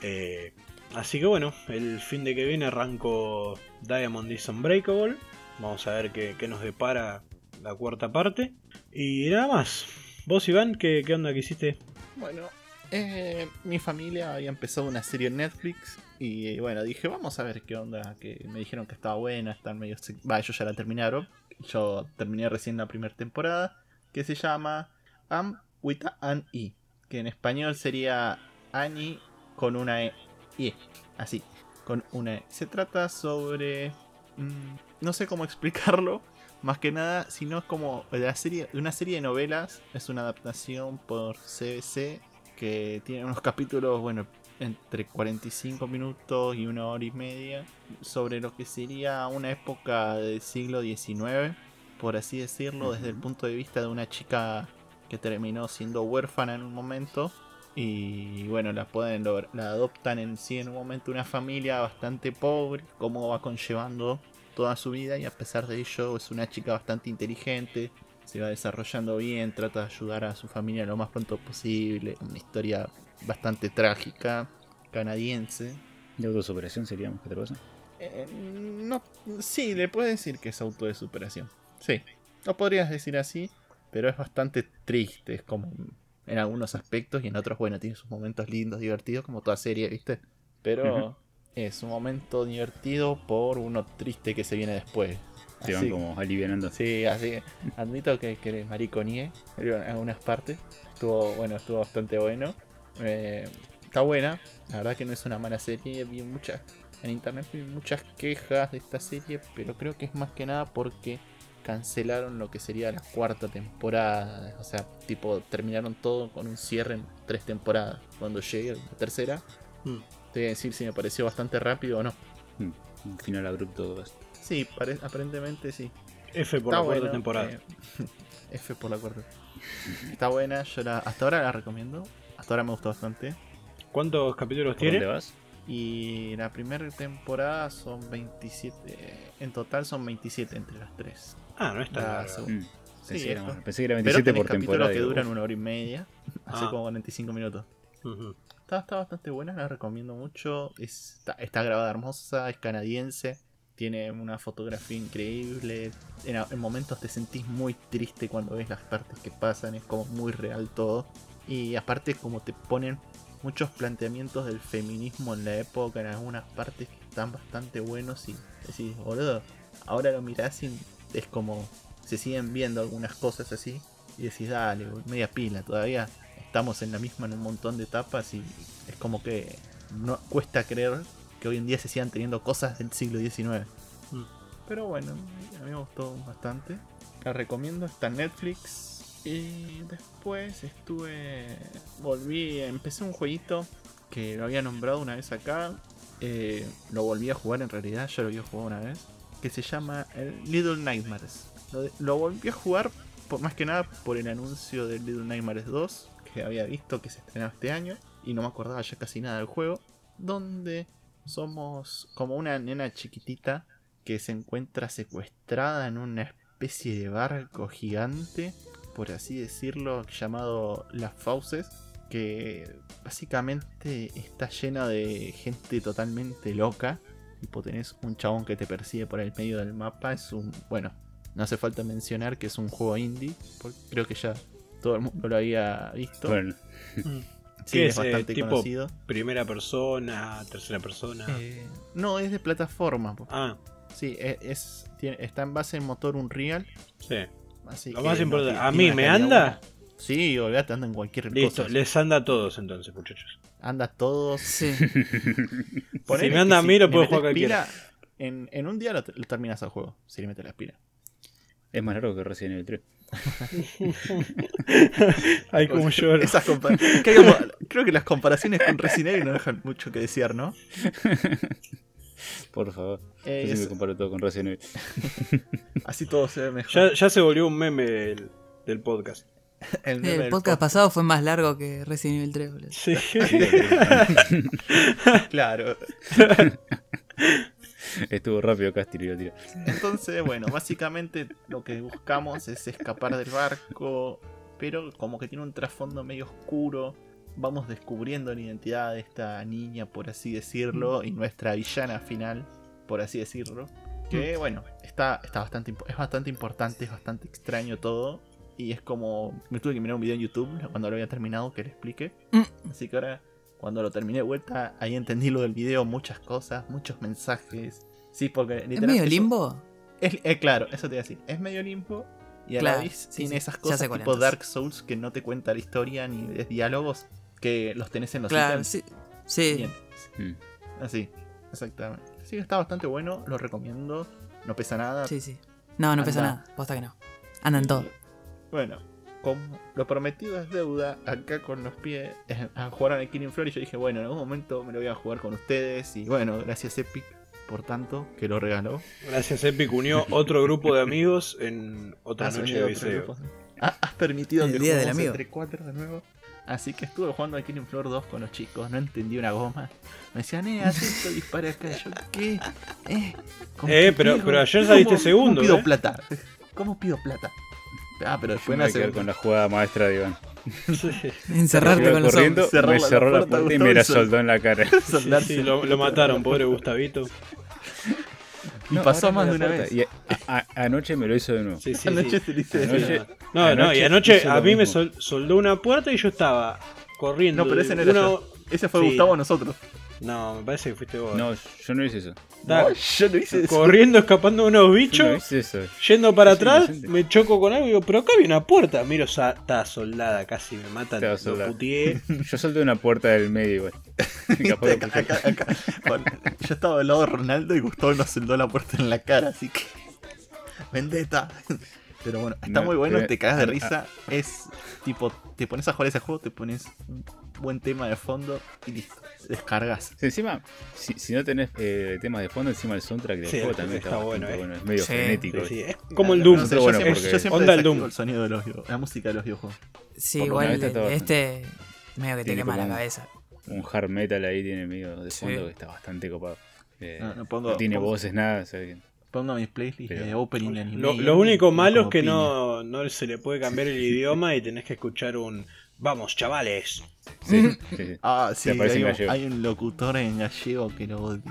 Eh, así que bueno, el fin de que viene arranco Diamond is Unbreakable. Vamos a ver qué, nos depara la cuarta parte. Y nada más. Vos, Iván, ¿qué, qué onda que hiciste? Bueno, eh, mi familia había empezado una serie en Netflix y bueno, dije, vamos a ver qué onda, que me dijeron que estaba buena, están medio... Va, ellos ya la terminaron, yo terminé recién la primera temporada, que se llama Am with an E, que en español sería Annie con una E, y así, con una E. Se trata sobre... mm, no sé cómo [LAUGHS] explicarlo, más que nada, sino es como la serie, de una serie de novelas. Es una adaptación por CBC que tiene unos capítulos, bueno, entre 45 minutos y una hora y media. Sobre lo que sería una época del siglo XIX, por así decirlo, desde el punto de vista de una chica que terminó siendo huérfana en un momento. Y bueno, la pueden lo- la adoptan en sí en un momento una familia bastante pobre, cómo va conllevando toda su vida y a pesar de ello es una chica bastante inteligente, se va desarrollando bien, trata de ayudar a su familia lo más pronto posible, una historia bastante trágica, canadiense. De autosuperación sería más que otra cosa. Eh, no, sí, le puedes decir que es auto de superación. Sí, lo podrías decir así, pero es bastante triste, es como en algunos aspectos y en otros, bueno, tiene sus momentos lindos, divertidos, como toda serie, ¿viste? Pero es un momento divertido por uno triste que se viene después. Te van como alivianando. Sí, así admito que, que mariconié en algunas partes. Estuvo, bueno, estuvo bastante bueno. Eh, está buena, la verdad que no es una mala serie. Vi muchas, en internet vi muchas quejas de esta serie, pero creo que es más que nada porque cancelaron lo que sería la cuarta temporada. O sea, tipo, terminaron todo con un cierre en tres temporadas. Cuando llegue a la tercera, Mm. te voy a decir si me pareció bastante rápido o no. Mm, Un final abrupto. Sí, pare- aparentemente sí. F por Está la cuarta bueno, temporada. eh, [LAUGHS] F por la cuarta. Está buena, yo la, hasta ahora la recomiendo. Hasta ahora me gustó bastante. ¿Cuántos capítulos ¿Por dónde tiene? vas? Y la primera temporada son 27. En total son 27 entre las tres. Ah, no es tan La larga. segunda. Mm, Pensé, Sí, que era, pensé que era Pero 27 tenés por capítulos temporada. que duran una hora y media. Hace Ah. como 45 minutos. Está, está bastante buena, la recomiendo mucho. Es- está, está grabada hermosa, es canadiense. Tiene una fotografía increíble. En, en momentos te sentís muy triste cuando ves las partes que pasan. Es como muy real todo. Y aparte como te ponen muchos planteamientos del feminismo en la época. En algunas partes que están bastante buenos. Y decís, boludo, ahora lo mirás y es como... Se siguen viendo algunas cosas así. Y decís, dale, media pila. Todavía estamos en la misma en un montón de etapas. Y es como que no cuesta creer que hoy en día se sigan teniendo cosas del siglo XIX. Mm. Pero bueno, a mí me gustó bastante. La recomiendo, está en Netflix. Y después estuve. Volví, empecé un jueguito que lo había nombrado una vez acá. Eh, lo volví a jugar en realidad, ya lo había jugado una vez. Que se llama el Little Nightmares. Lo, lo volví a jugar por, más que nada por el anuncio de Little Nightmares 2 que había visto que se estrenaba este año. Y no me acordaba ya casi nada del juego. Donde somos como una nena chiquitita que se encuentra secuestrada en una especie de barco gigante, por así decirlo, llamado Las Fauces, que básicamente está llena de gente totalmente loca. Tipo, tenés un chabón que te persigue por el medio del mapa. Es un. Bueno, no hace falta mencionar que es un juego indie, porque creo que ya todo el mundo lo había visto. Bueno, [LAUGHS] sí, ¿qué es, es, eh, bastante tipo- conocido. Primera persona, tercera persona. Eh, no, es de plataforma. Ah, Sí, e- es, tiene- está en base en motor Unreal. sí. Así Lo que más importante, ¿a mí me anda? buena. Sí, olvídate, anda en cualquier Listo, cosa. les anda a todos entonces, muchachos. Anda todos. Sí. [LAUGHS] Ponele me anda a mí, lo puedo jugar cualquiera. En, en un día lo, lo terminas al juego, si le metes las pilas. Es más largo que Resident Evil 3. [LAUGHS] Ay, como [LAUGHS] lloro. Esas como- creo que las comparaciones con Resident Evil no dejan mucho que desear, ¿no? Por favor. Eh, Yo es- comparo todo con Resident Evil. [LAUGHS] así todo se ve mejor. Ya, ya se volvió un meme del, del podcast. [LAUGHS] El, podcast pasado fue más largo que Resident Evil 3, boludo. Sí. [LAUGHS] Claro. Estuvo rápido Casti, lo iba a tirar. Entonces, bueno, básicamente lo que buscamos es escapar del barco, pero como que tiene un trasfondo medio oscuro. Vamos descubriendo la identidad de esta niña, por así decirlo, y nuestra villana final, por así decirlo. Que bueno, está, está bastante, es bastante importante, es bastante extraño todo. Y es como. Me tuve que mirar un video en YouTube cuando lo había terminado que le explique. Mm. Así que ahora, cuando lo terminé de vuelta, ahí entendí lo del video, muchas cosas, muchos mensajes. Sí, porque ¿Es medio limbo? es, eh, claro, eso te iba a decir. Es medio limpo y a Claro, la vez sí, tiene sí, esas cosas tipo. Dark Souls que no te cuenta la historia ni es diálogos que los tenés en los Claro, ítems. sí. Sí. Bien, Mm. así, exactamente. Sí, está bastante bueno, lo recomiendo. No pesa nada. Sí, sí. No, no pesa nada. Posta que no. Andan todo. Bueno, como lo prometido es deuda, acá con los pies eh, a jugar al Killing Floor y yo dije, bueno, en algún momento me lo voy a jugar con ustedes y bueno, gracias Epic por tanto que lo regaló. Gracias, Epic unió otro grupo de amigos en otra Has noche de otro viseo. Has permitido El que día del amigo. entre cuatro de nuevo. Así que estuve jugando al Killing Floor 2 con los chicos, no entendí una goma. Me decían, eh, haz esto, dispara acá. Yo, ¿qué? Eh, ¿con Eh, qué pero- pero ayer saliste ¿Cómo- segundo, ¿Cómo pido eh? plata? ¿Cómo pido plata? Ah, pero después me a hace con la jugada maestra de Iván. [LAUGHS] Sí, Encerrarte con los. Cerró me la cerró la puerta, y me la soltó en la cara. [LAUGHS] sí, soldarse. sí, lo, lo mataron, pobre Gustavito. Y No, pasó más de una vez. Y a- a- anoche me lo hizo de nuevo. Sí, sí, Anoche sí. se le hice Anoche- decir. No, no, y Anoche a lo mí me soldó una puerta y yo estaba corriendo. No, pero de ese no era una- yo. Ese fue Sí. Gustavo a nosotros. No, me parece que fuiste vos. No, yo no hice eso. No, yo no hice eso. corriendo, escapando de unos Yo no bichos, hice eso. yendo para atrás, inocente. me choco con algo y digo, pero acá había una puerta. Miro, está soldada, casi me matan. Estaba Lo soldada. puteé. [LAUGHS] Yo solté una puerta del medio igual. [LAUGHS] Capaz que Acá- acá- acá. Bueno, yo estaba del lado de Ronaldo y Gustavo nos soldó la puerta en la cara, así que. [LAUGHS] Vendetta. Pero bueno, está No, muy bueno, pero- te cagas de ah, risa. Es tipo, te pones a jugar ese juego, te pones un buen tema de fondo y listo. Descargas. Sí, encima, si, si no tenés eh, temas de fondo, encima el soundtrack del Sí, juego también está, bueno, eh. bueno. Es medio Sí. frenético. Sí, sí, ¿viste? Es como el No Doom. sé, Pero yo bueno, siempre, porque- yo siempre Onda el Doom. el sonido de los, la música de los videojuegos. Sí, igual todo este medio que te quema la cabeza. Un hard metal ahí tiene medio de Sí. fondo que está bastante copado. Eh, No, no pongo- no tiene pongo- voces, nada. o sea que- Pongo mis playlists de opening de anime. Lo, único malo es que piña. no, no se le puede cambiar el idioma y tenés que escuchar un Vamos, chavales. Sí, [LAUGHS] sí, sí. Ah, sí, un, hay un locutor en gallego que lo odio.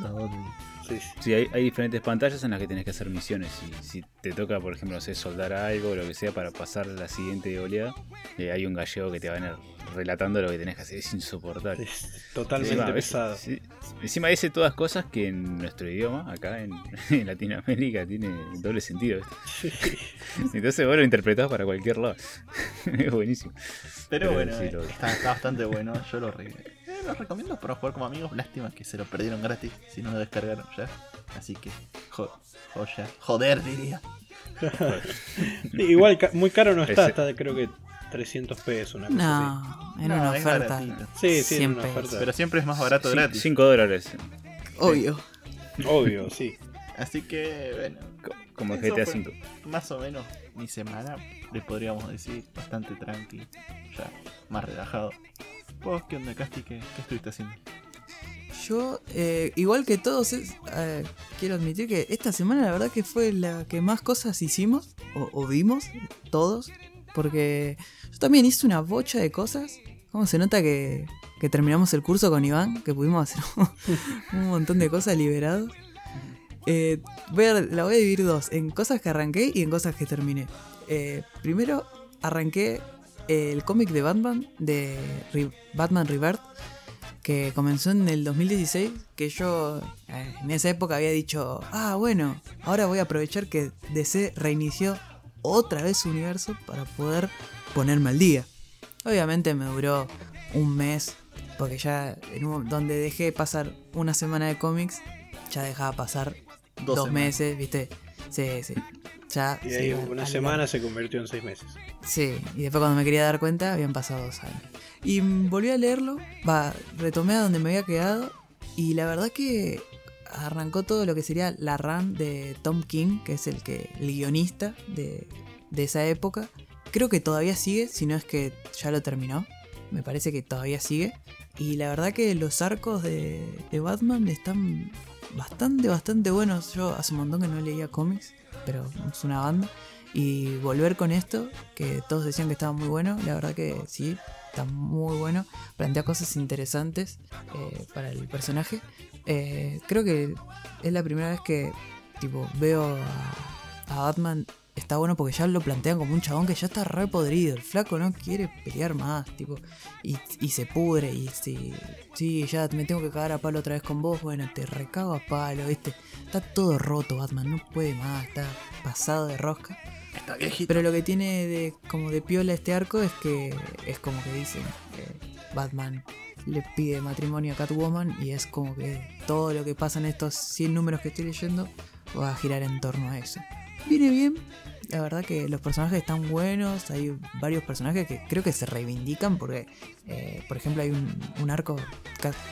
Lo odio. Sí, sí. Sí, hay, hay diferentes pantallas en las que tenés que hacer misiones. Y si te toca, por ejemplo, no sé, soldar algo o lo que sea para pasar la siguiente oleada, eh, hay un gallego que te va a ir relatando lo que tenés que hacer. Es insoportable. Es totalmente pesado. Encima dice todas cosas que en nuestro idioma, acá en, [LAUGHS] en Latinoamérica, tiene doble sentido. [LAUGHS] Entonces vos lo interpretás para cualquier lado. [LAUGHS] es buenísimo. Pero, Pero bueno, sí, eh, lo- está, está bastante bueno. Yo lo, re- eh, lo recomiendo para jugar como amigos. Lástima que se lo perdieron gratis si no lo descargaron ya. Así que, jo- joya. Joder, diría. [LAUGHS] Sí, Igual ca- muy caro no está, Ese- está de creo que 300 pesos. Una cosa No, en No, una oferta. así. Sí, sí, en una oferta. Pero siempre es más barato gratis. 5 dólares. Obvio. Obvio, sí. [LAUGHS] Así que, bueno, co- Como GTA 5. más o menos mi semana, le podríamos decir, bastante tranqui. Ya, más relajado. ¿Vos qué onda, Casti? ¿Qué, qué estuviste haciendo? Yo, eh, igual que todos, quiero admitir que esta semana la verdad que fue la que más cosas hicimos, o, vimos, todos, porque yo también hice una bocha de cosas. ¿Cómo se nota que, que terminamos el curso con Iván? Que pudimos hacer [LAUGHS] un montón de cosas liberados. Eh, la voy a dividir dos, en cosas que arranqué y en cosas que terminé. Eh, primero, arranqué el cómic de Batman, de Re- Batman Rebirth, que comenzó en el 2016, que yo eh, en esa época había dicho, ah, bueno, ahora voy a aprovechar que DC reinició otra vez su universo para poder ponerme al día. Obviamente me duró un mes, porque ya en un- donde dejé pasar una semana de cómics, ya dejaba pasar dos, semanas. meses, ¿viste? Sí, sí. Ya, Y se ahí una al semana se convirtió en seis meses. Sí, y después cuando me quería dar cuenta habían pasado dos años. Y mm, volví a leerlo, va, retomé a donde me había quedado y la verdad que arrancó todo lo que sería la run de Tom King, que es el que el guionista de, de esa época. Creo que todavía sigue, si no es que ya lo terminó. Me parece que todavía sigue. Y la verdad que los arcos de, de Batman están bastante, bastante buenos. Yo hace un montón que no leía cómics, pero es una banda. Y volver con esto, que todos decían que estaba muy bueno, la verdad que sí, está muy bueno. Plantea cosas interesantes eh, para el personaje. Eh, creo que es la primera vez que tipo veo a, a Batman. Está bueno porque ya lo plantean como un chabón que ya está re podrido. El flaco no quiere pelear más, tipo. Y, y se pudre. Y si, sí, ya me tengo que cagar a palo otra vez con vos. Bueno, te recago a palo, ¿viste? Está todo roto, Batman. No puede más. Está pasado de rosca. Está viejito. Pero lo que tiene de como de piola este arco es que es como que dicen que Batman le pide matrimonio a Catwoman y es como que todo lo que pasa en estos 100 números que estoy leyendo va a girar en torno a eso. Viene bien, la verdad que los personajes están buenos, hay varios personajes que creo que se reivindican porque, eh, por ejemplo, hay un, un arco,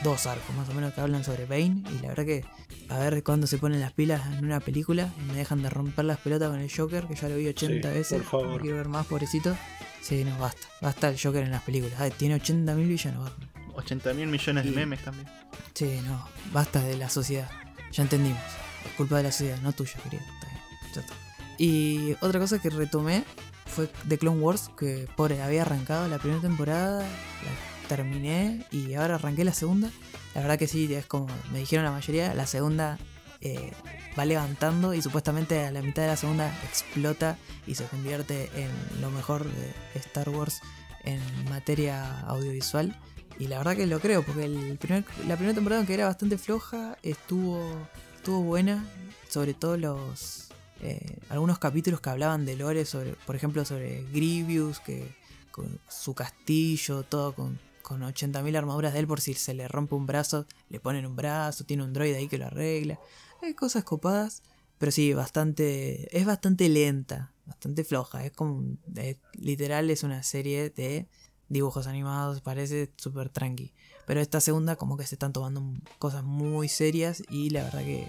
dos arcos más o menos que hablan sobre Bane y la verdad que a ver cuándo se ponen las pilas en una película y me dejan de romper las pelotas con el Joker, que ya lo vi 80 Sí, veces, por favor. no quiero ver más, pobrecito. Sí, no, basta, basta el Joker en las películas, Ay, tiene 80.000 villanos, Batman. 80 mil millones de memes también. Sí, no, basta de la sociedad. Ya entendimos. Es culpa de la sociedad, no tuya, querido. Está bien, ya está. Y otra cosa que retomé fue The Clone Wars, que pobre, había arrancado la primera temporada, la terminé y ahora arranqué la segunda. La verdad que sí, es como me dijeron la mayoría, la segunda eh, va levantando y supuestamente a la mitad de la segunda explota y se convierte en lo mejor de Star Wars en materia audiovisual. Y la verdad que lo creo, porque el primer, la primera temporada, aunque era bastante floja, estuvo, estuvo buena. Sobre todo los eh, algunos capítulos que hablaban de lore, sobre, por ejemplo, sobre Grievous, que con su castillo, todo con, con 80.000 armaduras de él por si se le rompe un brazo, le ponen un brazo, tiene un droide ahí que lo arregla. Hay cosas copadas, pero sí, bastante, es bastante lenta, bastante floja. Es como, es- literal, es una serie de dibujos animados, parece súper tranqui. Pero esta segunda como que se están tomando cosas muy serias y la verdad que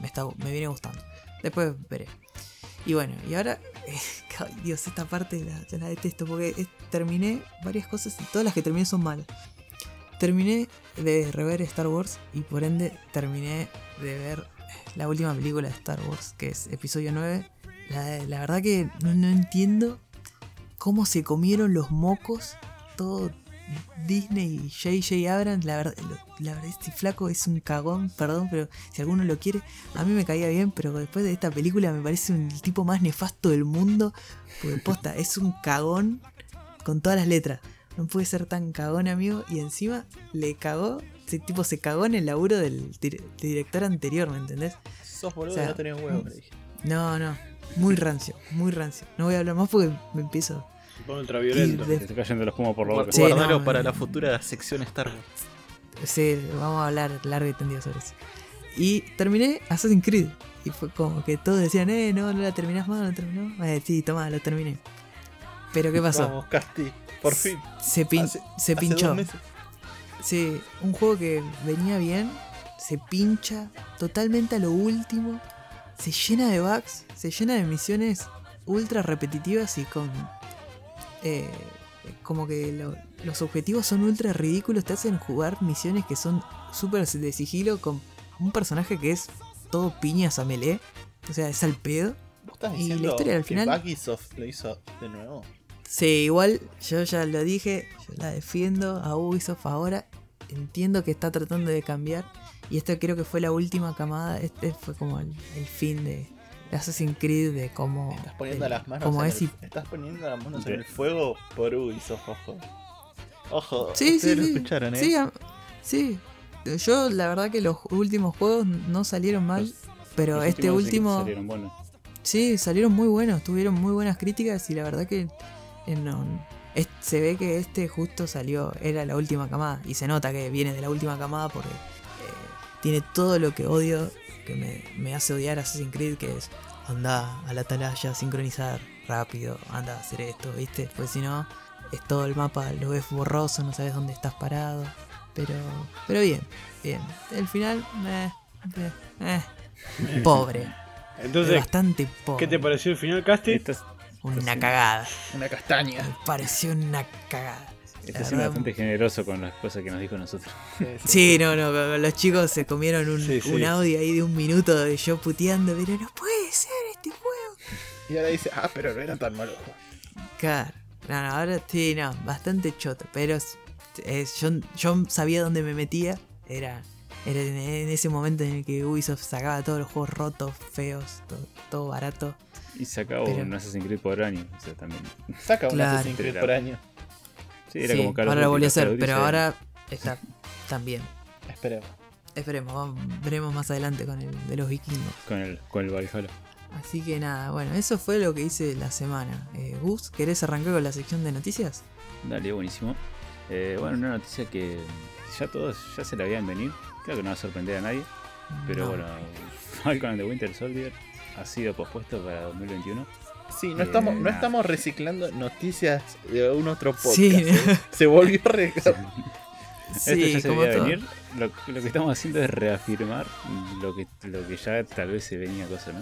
me está, me viene gustando. Después veré. Y bueno, y ahora, [LAUGHS] Dios, esta parte la, yo la detesto porque terminé varias cosas y todas las que terminé son malas. Terminé de rever Star Wars y por ende terminé de ver la última película de Star Wars, que es episodio 9. La, verdad que no entiendo cómo se comieron los mocos todo Disney y J.J. Abrams. La verdad, la verdad, este flaco es un cagón, perdón, pero si alguno lo quiere, a mí me caía bien, pero después de esta película me parece un el tipo más nefasto del mundo. Porque posta, es un cagón con todas las letras. No puede ser tan cagón, amigo. Y encima le cagó, ese tipo se cagó en el laburo del dir- director anterior, ¿me entendés? Sos boludo, O sea, no tenés huevos, dije. No, no. Muy rancio, muy rancio. No voy a hablar más porque me empiezo. Se pone ultraviolento. De- Te está cayendo los humos por la boca. Sí, Guardalo no, para no. la futura sección Star Wars. Sí, vamos a hablar largo y tendido sobre eso. Y terminé Assassin's Creed. Y fue como que todos decían, eh, no, no la terminás más, no la terminó. Eh, sí, toma, lo terminé. Pero ¿qué pasó? Vamos, Casti, por fin. Se, pin- Hace- se Hace pinchó. dos meses. Sí, un juego que venía bien, se pincha totalmente a lo último, se llena de bugs, se llena de misiones ultra repetitivas y con... eh, como que lo- los objetivos son ultra ridículos, te hacen jugar misiones que son súper de sigilo con un personaje que es todo piñas a melee, o sea, es al pedo. ¿Vos estás Y la historia al final- Ubisoft lo hizo de nuevo? Sí, igual yo ya lo dije, yo la defiendo a Ubisoft ahora. Entiendo que está tratando de cambiar. Y esta creo que fue la última camada. Este fue como el, el fin de, de Assassin's Creed, de cómo. Estás poniendo las manos, en es el, y- estás poniendo las manos en Ok. el fuego por Ubisoft, ojo. Ojo, Sí, ustedes sí, lo sí. escucharon, ¿eh? Sí, a- sí. Yo la verdad que los últimos juegos no salieron mal. Los- Pero Los este último. salieron buenos. Sí, salieron muy buenos, tuvieron muy buenas críticas y la verdad que eh, no, es- se ve que este justo salió, era la última camada. Y se nota que viene de la última camada porque eh, tiene todo lo que odio, que me, me hace odiar Assassin's Creed, que es anda a la atalaya, sincronizar rápido, anda a hacer esto, ¿viste? Pues si no, es todo el mapa, lo ves borroso, no sabes dónde estás parado. Pero, pero bien, bien. El final, eh, eh, eh, [LAUGHS] pobre. Entonces, bastante pobre. ¿qué te pareció el final, Casti? Una cagada. Una castaña. Me pareció una cagada. Esta La es verdad, bastante generoso con las cosas que nos dijo nosotros. Sí, no, no, los chicos se comieron un, Sí, sí. un audio ahí de un minuto de yo puteando, pero no puede ser este juego. Y ahora dice, ah, pero no era tan malo. Claro, no, no, ahora sí, no, bastante choto, pero es- yo, yo sabía dónde me metía, era, era en, en ese momento en el que Ubisoft sacaba todos los juegos rotos, feos, todo, todo barato. Y sacaba Pero- un Assassin's Creed por año. O sea, también. Saca un Claro. Assassin's Creed por año. Sí, era Sí, como Call of ahora lo volví a hacer, pero ahora está [LAUGHS] también. Esperemos. Esperemos, vamos- veremos más adelante con el de los vikingos. Con el, con el Valhalla. Así que nada, bueno, eso fue lo que hice la semana. Eh, Gus, ¿querés arrancar con la sección de noticias? Dale, buenísimo. Eh, bueno, una noticia que ya todos ya se la habían venir. Creo que no va a sorprender a nadie. Pero No. bueno, [LAUGHS] Falcon and the Winter Soldier ha sido pospuesto para 2021. Sí, no Eh, estamos, no estamos reciclando noticias de un otro podcast. Sí. ¿eh? [LAUGHS] Se volvió a re- Esto Sí, ya se como veía todo. venir. Lo, lo que estamos haciendo es reafirmar lo que, lo que ya tal vez se venía cosa, ¿no?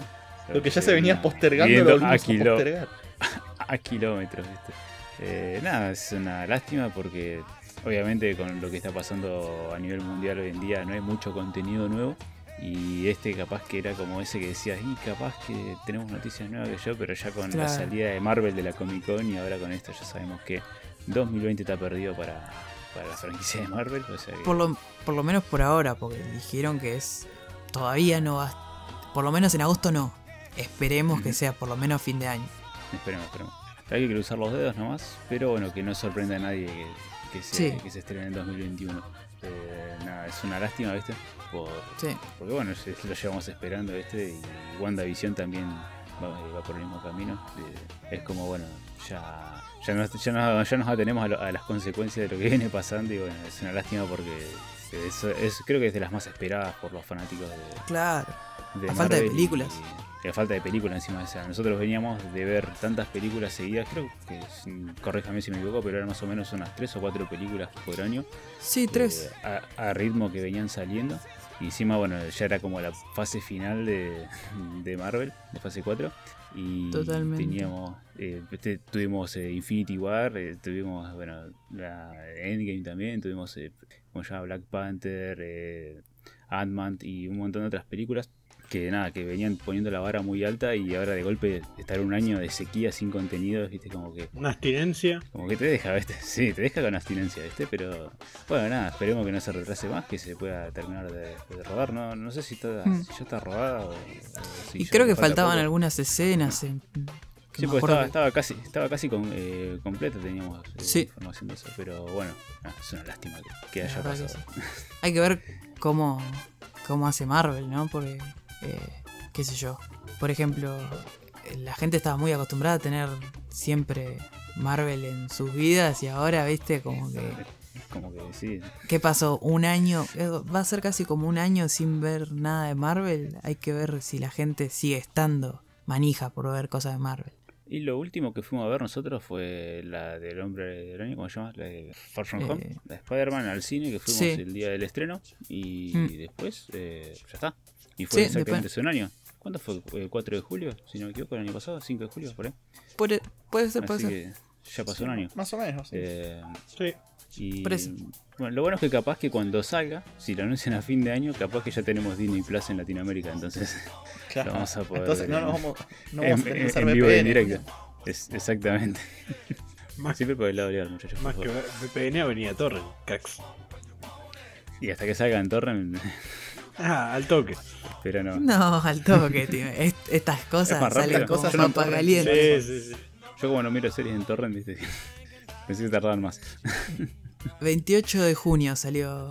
Lo que ya se venía postergando lo volvimos a, kilo- a postergar. [LAUGHS] a kilómetros, ¿viste? Eh, nada, es una lástima porque obviamente con lo que está pasando a nivel mundial hoy en día no hay mucho contenido nuevo. Y este capaz que era como ese que decías, y capaz que tenemos noticias nuevas que yo, pero ya con la salida de Marvel de la Comic Con y ahora con esto ya sabemos que 2020 está perdido para, para la franquicia de Marvel. O sea que Por lo, por lo menos por ahora, porque dijeron que es. Todavía no va. Por lo menos en agosto no. Esperemos que sea por lo menos fin de año. esperemos, esperemos. Hay que cruzar los dedos nomás, pero bueno, que no sorprenda a nadie que, que se, Sí. que se estrene en 2021. Eh, nada, es una lástima, ¿viste? Por, Sí. Porque bueno, lo llevamos esperando este y WandaVision también va, va por el mismo camino. Eh, es como, bueno, ya, ya, nos, ya, nos, ya nos atenemos a, lo- a las consecuencias de lo que viene pasando y bueno, es una lástima porque es, es- creo que es de las más esperadas por los fanáticos de, Claro. de A falta de películas. Y, y a falta de películas encima. O sea, nosotros veníamos de ver tantas películas seguidas, creo que, corríjame si me equivoco, pero eran más o menos unas 3 o 4 películas por año. Sí, tres. eh, a, a ritmo que venían saliendo. Y encima, bueno, ya era como la fase final de, de Marvel, de fase 4. Y Totalmente. teníamos, eh, este, tuvimos eh, Infinity War, eh, tuvimos, bueno, la Endgame también, tuvimos, eh, como llama, Black Panther, Ant-Man y un montón de otras películas que nada, que venían poniendo la vara muy alta y ahora de golpe estar un año de sequía sin contenidos, viste, como que Una abstinencia. como que te deja, ¿viste? [LAUGHS] Sí, te deja con abstinencia, ¿viste? Pero bueno, nada, esperemos que no se retrase más, que se pueda terminar de, de rodar. No, no sé si, está, Mm. si ya está rodada o, o si y creo que falta faltaban poco. algunas escenas. en- que Sí, pues estaba, casi, estaba casi con, eh, completa, teníamos eh, Sí. información de eso. Pero bueno, es una lástima que, haya que pasado. Hay que ver cómo, cómo hace Marvel, ¿no? Porque, eh, qué sé yo. Por ejemplo, eh, la gente estaba muy acostumbrada a tener siempre Marvel en sus vidas y ahora, viste, como que... Como que sí, ¿Qué pasó? ¿Un año? Eh, Va a ser casi como un año sin ver nada de Marvel. Hay que ver si la gente sigue estando manija por ver cosas de Marvel. Y lo último que fuimos a ver nosotros fue la del hombre del año, ¿cómo se llama? La de Far From Eh, Home, la de Spider-Man al cine, que fuimos sí. el día del estreno. Y, Mm. y después, eh, ya está. Y Sí, fue exactamente después- hace un año. ¿Cuándo fue? ¿El 4 de julio? Si no me equivoco, el año pasado, 5 de julio, por ahí. Puede, puede ser, puede Así ser. que ya pasó un año. Más o menos. sí. Eh, Sí. y Por bueno, lo bueno es que capaz que cuando salga, si lo anuncian a fin de año, capaz que ya tenemos Disney Plus en Latinoamérica, entonces [LAUGHS] Claro. lo vamos a poder Entonces no nos vamos, no en, vamos a tener en- vivo y en directo. Es, exactamente. [LAUGHS] Más, Siempre por el lado legal, muchachos. por más que. VPN Avenida Torre, cax. Y hasta que salga en torrent, Ah, al toque. pero no. No, al toque, [LAUGHS] tío. Est- estas cosas Es más rápido. salen como Cosas papa caliente. Sí, sí, sí. Yo como no miro series en torrent, viste, pensé que tardaban más. [LAUGHS] 28 de junio salió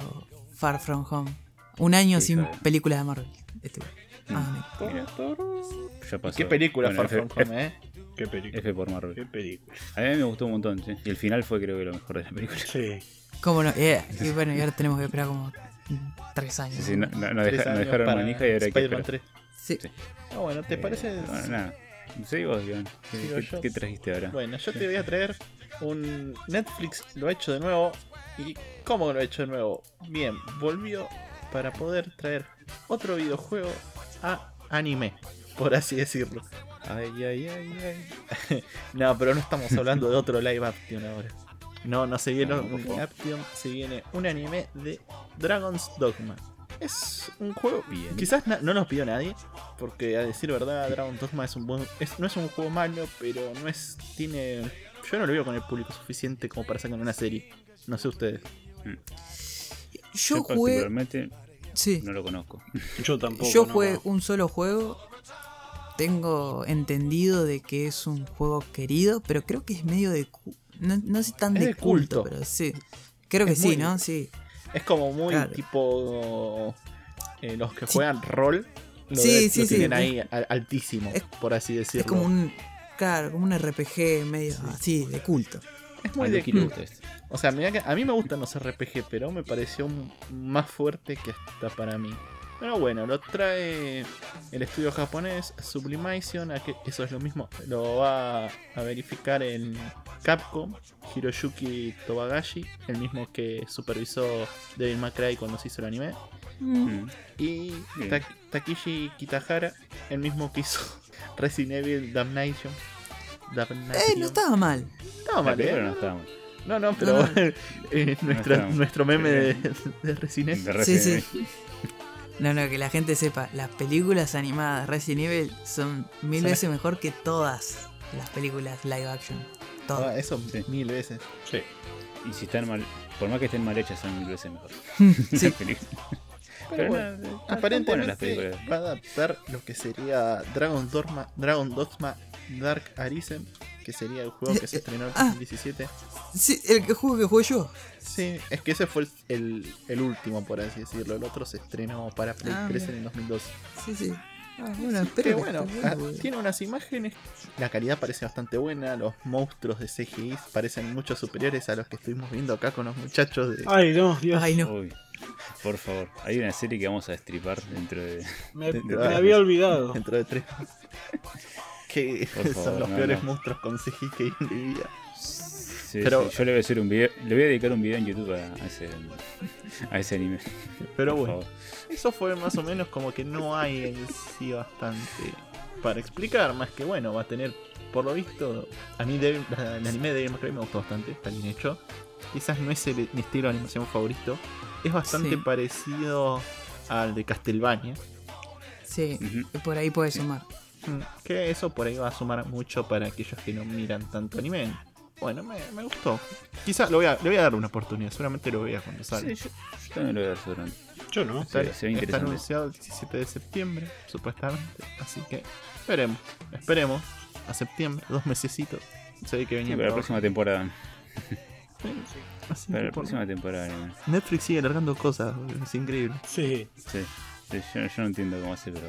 Far From Home. Un año Sí, sin bien. películas de Marvel. Este- ah, no. Ya pasó. ¿Qué película Bueno, Far F- From Home, eh? Qué película. F por Marvel. Qué película. A mí me gustó un montón, sí. Y el final fue creo que lo mejor de la película. Sí. ¿Cómo no? Eh, [LAUGHS] y bueno, y ahora tenemos que esperar como tres años. Sí, sí, no, no- no deja- dejaron manija y ahora hay que Spider-Man esperar. 3. Sí. Sí. Ah, bueno, ¿te Eh, parece? Bueno, nada. Sí, vos, Iván. ¿Qué, qué trajiste ahora? Bueno, yo te voy a traer un Netflix, lo ha hecho de nuevo. ¿Y cómo lo ha hecho de nuevo? Bien, volvió para poder traer otro videojuego a anime, por así decirlo. Ay, ay, ay, ay. [LAUGHS] no, pero no estamos hablando de otro live action ahora. No, no se viene un action, se viene un anime de Dragon's Dogma. Es un juego, Bien. quizás na- no nos pidió nadie, porque a decir verdad, Dragon's Dogma es un buen, es- no es un juego malo, pero no es, tiene, yo no lo veo con el público suficiente como para sacar una serie. No sé ustedes. Yo Yo jugué. particularmente Sí. no lo conozco. [LAUGHS] Yo tampoco. Yo no. jugué un solo juego. Tengo entendido de que es un juego querido, pero creo que es medio de. No, no sé tan Es de, de culto, culto. pero sí. Creo que sí, ¿no? Sí. Es como muy Claro. tipo eh, los que Sí. juegan rol. Lo, Sí, de- sí, lo sí. tienen ahí al- altísimo, Es- por así decirlo. Es como un. Claro, como un RPG medio así, de culto. Es muy de culto. O sea, mira que a mí me gustan los RPG, pero me pareció más fuerte que hasta para mí. Pero bueno, lo trae el estudio japonés Sublimation, a que eso es lo mismo, lo va a verificar en Capcom, Hiroyuki Tobagashi, el mismo que supervisó Devil May Cry cuando se hizo el anime, Mm. y Bien. Tak- Takishi Kitahara, el mismo que hizo [LAUGHS] Resident Evil Damnation. Damnation. Eh, no estaba mal. Estaba mal, ¿eh? no estaba mal. No, no, pero No, no. [LAUGHS] eh, nuestra- nuestro meme de, de Resident Evil. De Sí, Resident sí. No, no, que la gente sepa, las películas animadas Resident Evil son mil Son- veces mejor que todas las películas live action. Ah, eso Sí. mil veces. Sí. Y si están mal, por más que estén mal hechas, son mil veces mejor. [LAUGHS] Sí. [LAUGHS] Pero bueno, aparentemente va a adaptar lo que sería Dragon Dogma, Dragon Dogma Dark Arisen, que sería el juego que se estrenó en Ah. 2017. Sí, el que juego que jugué yo. Sí, es que ese fue el, el- el último, por así decirlo. El otro se estrenó para Play Ah, 3 mira. en el 2012. Sí, sí. Ah, bueno, que bueno, bueno, tiene unas imágenes. La calidad parece bastante buena. Los monstruos de CGI parecen mucho superiores a los que estuvimos viendo acá con los muchachos de. Ay, no, Dios. Ay, no. Uy, por favor, hay una serie que vamos a destripar dentro de. [LAUGHS] me, había olvidado. dentro de tres. [LAUGHS] que son favor, los no, peores no. monstruos con CGI que hay en mi vida. Sí, Pero- sí, yo le voy a hacer un video, le voy a dedicar un video en YouTube a, a ese, a ese anime. Pero bueno, eso fue más o menos como que no hay en sí bastante para explicar. Más que bueno, va a tener, por lo visto, a mí Devil- el anime de Devil May Cry me gustó bastante, está bien hecho. Quizás no es el- mi estilo de animación favorito. Es bastante Sí. parecido al de Castlevania. Sí, por ahí puede sumar. Mm, Que eso por ahí va a sumar mucho para aquellos que no miran tanto anime. Bueno, me, me gustó. Quizás lo voy a, le voy a dar una oportunidad. Seguramente lo vea cuando salga. Sí, yo, yo también lo voy a ver seguramente. Yo no. Está, se ve está anunciado el 17 de septiembre, supuestamente. Así que esperemos, esperemos. A septiembre, dos mesecitos. Se ve que Sí, venía para la próxima temporada. Así que Para la por- próxima temporada. anime. Netflix sigue alargando cosas, es increíble. Sí. Sí, sí, yo, yo no entiendo cómo hace, pero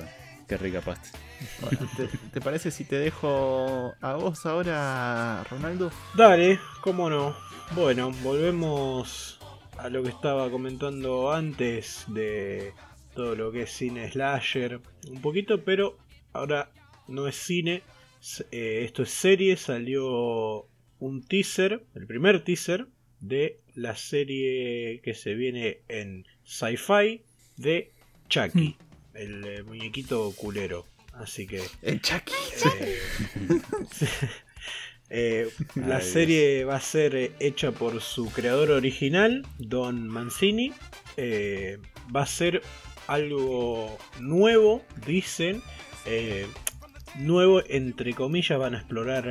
qué rica pasta. Bueno, ¿te, te parece si te dejo a vos ahora, Ronaldo? Dale, cómo no. Bueno, volvemos a lo que estaba comentando antes de todo lo que es cine slasher. Un poquito, pero ahora no es cine. eh, esto es serie. Salió un teaser, el primer teaser de la serie que se viene en sci-fi de Chucky, el eh, muñequito culero. Así que El Chucky. eh, [LAUGHS] eh, la serie va a ser hecha por su creador original, Don Mancini. Eh, va a ser algo nuevo, dicen. eh, nuevo, entre comillas, van a explorar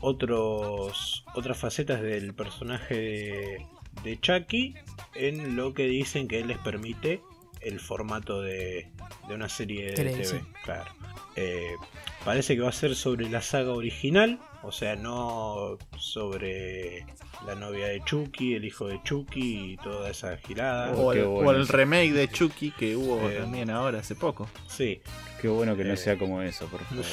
otros, otras facetas del personaje de, de Chucky en lo que dicen que les permite el formato de, de una serie de Televisión. TV. Claro. Eh, parece que va a ser sobre la saga original, o sea, no sobre la novia de Chucky, el hijo de Chucky y toda esa girada. Oh, O, el, bueno. o el remake de Chucky que hubo Eh. también ahora hace poco. Sí. Qué bueno que no Eh, sea como eso, por favor.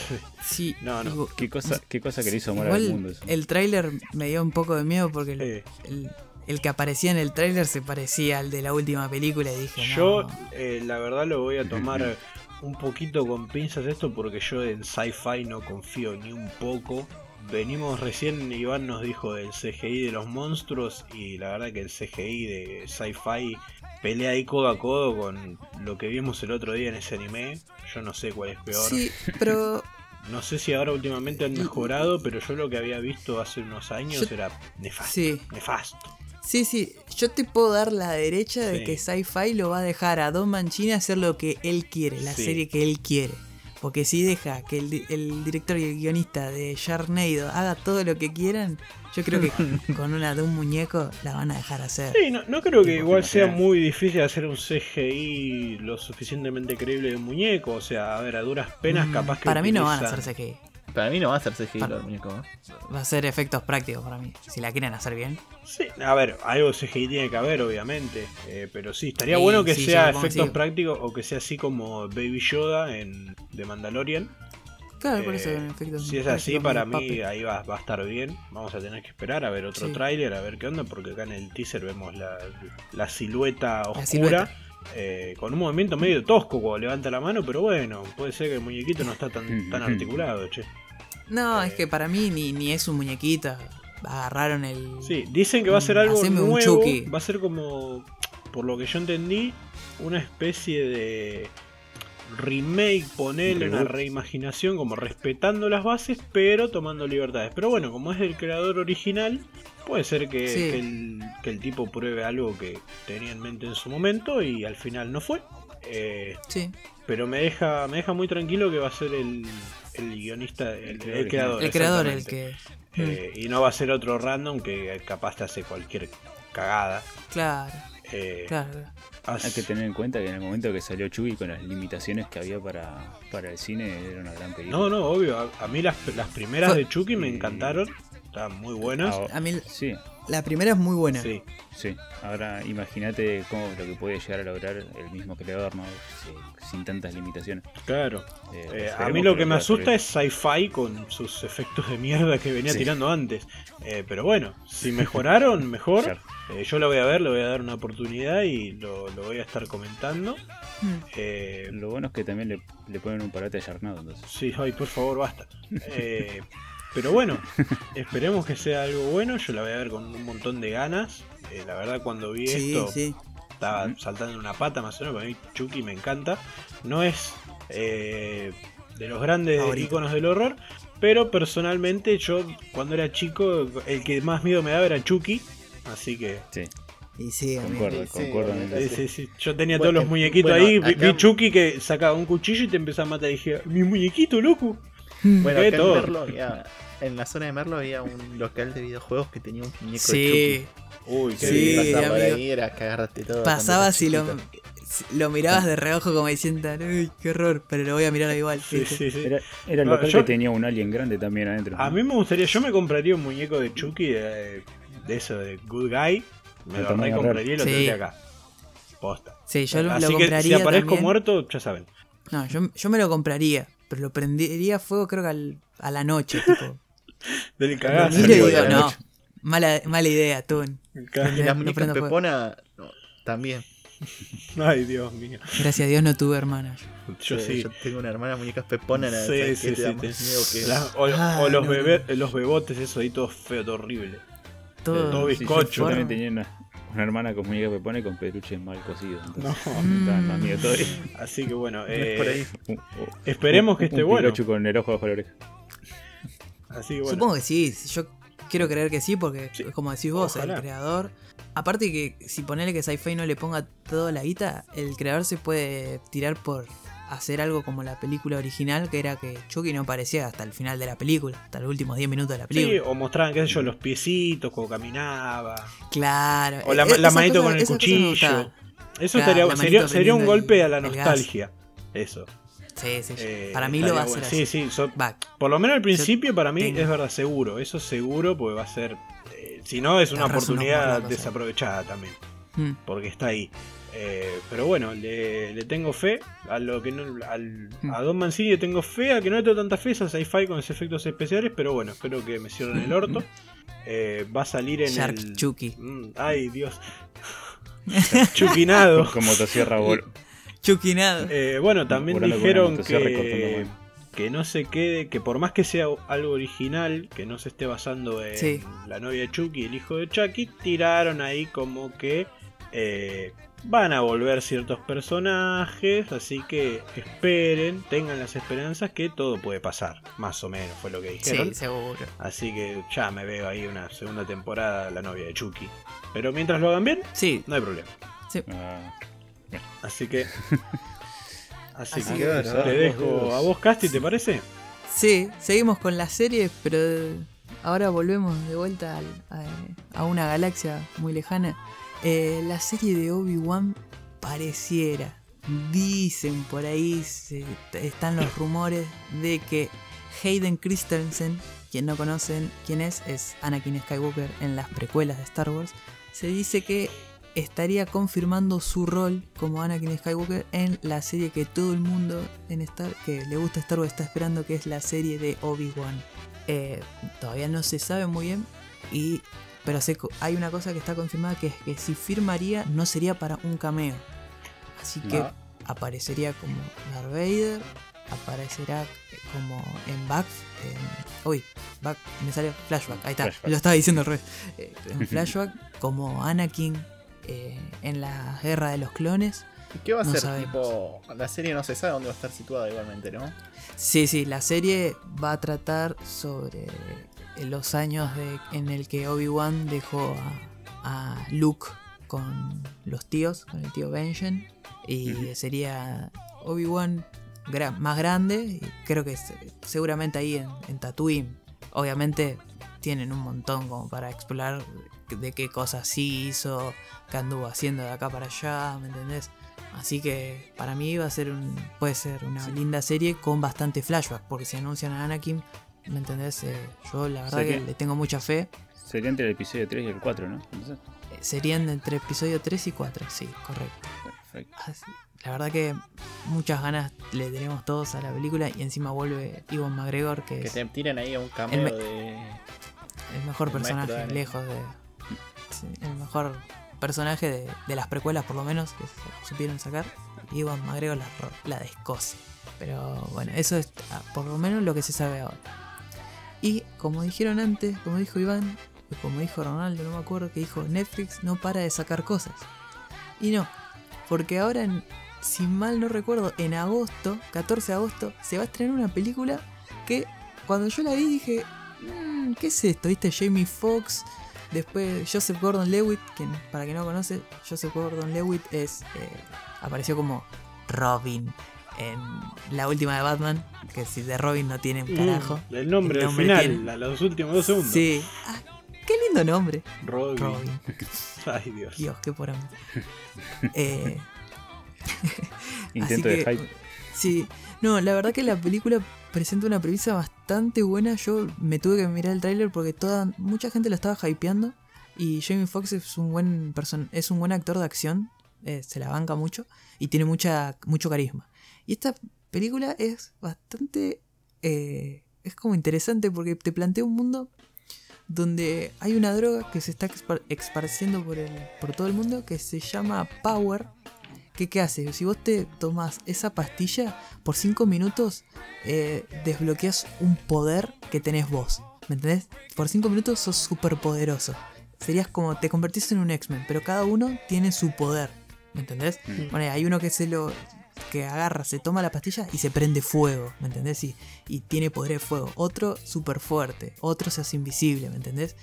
Sí, No, no. digo, Qué cosa, qué cosa que le hizo mal al mundo eso. el tráiler me dio un poco de miedo porque el, el- el que aparecía en el tráiler se parecía al de la última película y dije, Yo, no. eh, la verdad, lo voy a tomar un poquito con pinzas esto porque yo en sci-fi no confío ni un poco. Venimos recién, Iván nos dijo del CGI de los monstruos y la verdad que el CGI de sci-fi pelea ahí codo a codo con lo que vimos el otro día en ese anime. Yo no sé cuál es peor. Sí, pero [LAUGHS] No sé si ahora últimamente han mejorado, pero yo lo que había visto hace unos años Yo- era nefasto. sí, Nefasto. Sí, sí. Yo te puedo dar la derecha de Sí. que Sci-Fi lo va a dejar a Don Mancini hacer lo que él quiere, la Sí. serie que él quiere. Porque si deja que el, di- el director y el guionista de Sharknado haga todo lo que quieran, yo creo que [LAUGHS] con una de un muñeco la van a dejar hacer. Sí, no, no creo que igual sea muy difícil hacer un CGI lo suficientemente creíble de un muñeco. O sea, a ver, a duras penas Mm, capaz que. Para mí no van a hacer CGI. Para mí no va a ser CGI Para- el muñeco. ¿no? Va a ser efectos prácticos para mí. Si la quieren hacer bien. Sí, a ver, algo CGI tiene que haber, obviamente. eh, pero sí, estaría Sí, bueno que sí, sea efectos prácticos o que sea así como Baby Yoda en The Mandalorian. Claro, por eso Eh, con efectos Si es así, para mí ahí va, va a estar bien. Vamos a tener que esperar a ver otro Sí. tráiler, a ver qué onda, porque acá en el teaser vemos la, la silueta oscura. silueta. eh, con un movimiento medio tosco cuando levanta la mano, pero bueno, puede ser que el muñequito no está tan, tan [LAUGHS] articulado, che. No, eh, es que para mí ni, ni es un muñequito. Agarraron el. Sí, dicen que va a ser algo un nuevo. Chucky. Va a ser como, por lo que yo entendí, una especie de remake, ponerle una reimaginación, como respetando las bases, pero tomando libertades. Pero bueno, como es del creador original, puede ser que, Sí. que el, que el tipo pruebe algo que tenía en mente en su momento y al final no fue. Eh, Sí. pero me deja, me deja muy tranquilo que va a ser el, el guionista, el, El el creador. El creador, el que. Mm, Eh, y no va a ser otro random que capaz te hace cualquier cagada. Claro, Eh, claro. Hay que tener en cuenta que en el momento que salió Chucky con las limitaciones que había para, para el cine era una gran película. No, no, obvio. A, a mí las, las primeras Fue- de Chucky me encantaron. Estaban muy buenas. Ah, A mí Sí, la primera es muy buena. Sí. sí. Ahora imagínate cómo lo que puede llegar a lograr el mismo creador, ¿no? Sí, sin tantas limitaciones. Claro. Eh, Eh, a mí lo que me asusta es sci-fi con sus efectos de mierda que venía Sí. tirando antes. Eh, pero bueno, si mejoraron, [LAUGHS] mejor. Claro. Eh, yo lo voy a ver, le voy a dar una oportunidad y lo, lo voy a estar comentando. Mm. Eh, Lo bueno es que también le, le ponen un parate a Yarnado, entonces. Sí, ay, por favor, basta. [LAUGHS] Pero bueno, esperemos que sea algo bueno. Yo la voy a ver con un montón de ganas. Eh, la verdad, cuando vi Sí, esto, sí. estaba saltando una pata más o menos. Para mí, Chucky me encanta. No es eh, de los grandes iconos del horror. Pero personalmente, yo cuando era chico, el que más miedo me daba era Chucky. Así que, Sí, Y sí, concuerdo, sí, concuerdo. en sí, eso. sí, sí, yo tenía Bueno, todos los muñequitos bueno, ahí. Vi, acá- vi Chucky que sacaba un cuchillo y te empezaba a matar. Y dije, mi muñequito, loco. Mm. Bueno, acá en. Merlo había- en la zona de Merlo había un local de videojuegos que tenía un muñeco de Sí, Uy, qué Sí, Chucky. bien. pasaba amigo. ahí era cagarte todo. pasaba si lo, mirabas de reojo como diciendo, uy, qué horror, pero lo voy a mirar igual. Sí, sí, sí. Era, era el No, local yo- que tenía un alien grande también adentro. A mí me gustaría, yo me compraría un muñeco de Chucky de, de eso, de Good Guy. Me lo tamaño recompraría y lo tendría Sí. acá. Posta. Sí, yo lo, lo Así que si compraría. aparezco también. muerto, ya saben. No, yo, yo me lo compraría, pero lo prendería a fuego creo que al- a la noche, tipo. [LAUGHS] Del cagazo. miro y digo, no, noche. mala, mala idea, No las muñecas fuego. Pepona no, también. [LAUGHS] Ay, Dios mío. Gracias a Dios no tuve hermana. Yo sí. Yo tengo una hermana muñecas Pepona. Sí, ¿sabes sí, sí, te- que- La- o, Ah, o los, no, bebé- los bebotes, eso ahí todo feo, todo horrible. Todo, todo bizcocho. También tenía una, una hermana con muñeca que pone con peluches mal cocidos. Entonces, No. [LAUGHS] todavía. [LAUGHS] Así que bueno, No es por eh, ahí. Un- un- esperemos que un esté bueno. Pikachu con el ojo bajo la oreja. Así que bueno. Supongo que sí, yo quiero creer que sí, porque Sí, como decís vos, ojalá. el creador. Aparte que si ponele que Sci-Fi no le ponga toda la guita, el creador se puede tirar por hacer algo como la película original, que era que Chucky no aparecía hasta el final de la película, hasta los últimos 10 minutos de la Sí, película. o mostraban, qué sé yo, los piecitos, como caminaba. Claro. O la- la manito con el cuchillo. Eso estaría, sería, sería un el- golpe a la nostalgia. Eso. Sí, sí. Eh, para mí lo va a estaría hacer bueno. así. Sí, sí. so- por lo menos al principio, para mí, tengo- es verdad, seguro. Eso seguro, porque va a ser. eh, si no, es una oportunidad desaprovechada también. mm, Porque está ahí. Eh, pero bueno, le, le tengo fe a lo que no, al, Hmm. a Don Mancini le tengo fe, a que no le tengo tanta fe a sci-fi con los efectos especiales, pero bueno, espero que me cierren el orto. Eh, va a salir en Shark el. Chucky. Mm, ay, Dios. [LAUGHS] Chuquinado. [LAUGHS] Con motosierra vol- Chuquinado. Eh, bueno, también Volando dijeron que, que no se quede, que por más que sea algo original, que no se esté basando en Sí. la novia de Chucky y el hijo de Chucky, tiraron ahí como que eh, van a volver ciertos personajes, así que esperen, tengan las esperanzas que todo puede pasar, más o menos fue lo que dijeron. Sí, seguro. Así que ya me veo ahí una segunda temporada de la novia de Chucky. Pero mientras lo hagan bien, Sí, no hay problema. Ah, Así que... [LAUGHS] Así, Así que te dejo a vos, Casti, ¿te parece? sí, seguimos con la serie, pero ahora volvemos de vuelta al- a, a una galaxia muy lejana. Eh, la serie de Obi-Wan pareciera, dicen por ahí, están los rumores de que Hayden Christensen, quien no conocen quién es, es Anakin Skywalker en las precuelas de Star Wars, se dice que estaría confirmando su rol como Anakin Skywalker en la serie que todo el mundo en Star que le gusta Star Wars está esperando, que es la serie de Obi-Wan. Eh, todavía no se sabe muy bien, y, pero sé que hay una cosa que está confirmada que es que si firmaría no sería para un cameo. Así que No. aparecería como Darth Vader, aparecerá como en Back, en- uy, Back, me salió Flashback, ahí está, Flashback. lo estaba diciendo al revés. Eh, en [LAUGHS] Flashback como Anakin eh, en la guerra de los clones. ¿Y ¿Qué va a No ser? sabemos. Tipo, la serie no se sabe dónde va a estar situada igualmente, ¿no? Sí, sí, la serie va a tratar sobre los años de, en el que Obi-Wan dejó a, a Luke con los tíos, con el tío Benjen. Y sería Obi-Wan gra- más grande, y creo que se- seguramente ahí en, en Tatooine. Obviamente tienen un montón como para explorar de qué cosas sí hizo, qué anduvo haciendo de acá para allá, ¿me entendés? Así que para mí va a ser un, puede ser una linda serie con bastante flashback, porque si anuncian a Anakin, ¿me entendés? Eh, yo la verdad Sería- que le tengo mucha fe. Sería entre el episodio 3 y el 4, ¿no? Entonces, Eh, Serían entre episodio 3 y 4, sí, correcto. perfecto. Así- La verdad que muchas ganas le tenemos todos a la película y encima vuelve Iwan McGregor, que, Que es te tiren ahí a un me- de. el mejor el personaje, lejos de... sí, el mejor personaje de, de las precuelas por lo menos, que se supieron sacar. Iwan McGregor la, la descoce. Pero bueno, eso es ah, por lo menos lo que se sabe ahora. Y como dijeron antes, como dijo Iván, y como dijo Ronaldo, no me acuerdo, que dijo Netflix no para de sacar cosas. Y no, porque ahora, en- si mal no recuerdo, en agosto, 14 de agosto, se va a estrenar una película que cuando yo la vi dije, "Mm, ¿qué es esto? ¿Viste? Jamie Foxx, después Joseph Gordon-Levitt, quien para quien no conoce, Joseph Gordon-Levitt es eh, apareció como Robin en la última de Batman, que si de Robin no tiene un carajo. Mm, el nombre, El al final, tiene. a los últimos dos segundos. Sí. Ah, qué lindo nombre. Robin. Robin. [LAUGHS] Ay, Dios. Dios, qué por amor. [LAUGHS] Eh, Intento Así de hype. Sí, no, la verdad que la película presenta una premisa bastante buena. Yo me tuve que mirar el tráiler porque toda mucha gente lo estaba hypeando y Jamie Foxx es un buen person es un buen actor de acción, eh, se la banca mucho y tiene mucha mucho carisma. Y esta película es bastante eh, es como interesante porque te plantea un mundo donde hay una droga que se está esparciendo por, el, por todo el mundo que se llama Power. ¿Qué, ¿Qué hace? Si vos te tomás esa pastilla, por 5 minutos eh, desbloqueas un poder que tenés vos. ¿Me entendés? Por 5 minutos sos súper poderoso. Serías como te convertís en un X-Men, pero cada uno tiene su poder. ¿Me entendés? Mm. Bueno, hay uno que se lo. Que agarra, se toma la pastilla y se prende fuego, ¿me entendés? Y, y tiene poder de fuego. Otro súper fuerte, otro se hace invisible, ¿me entendés?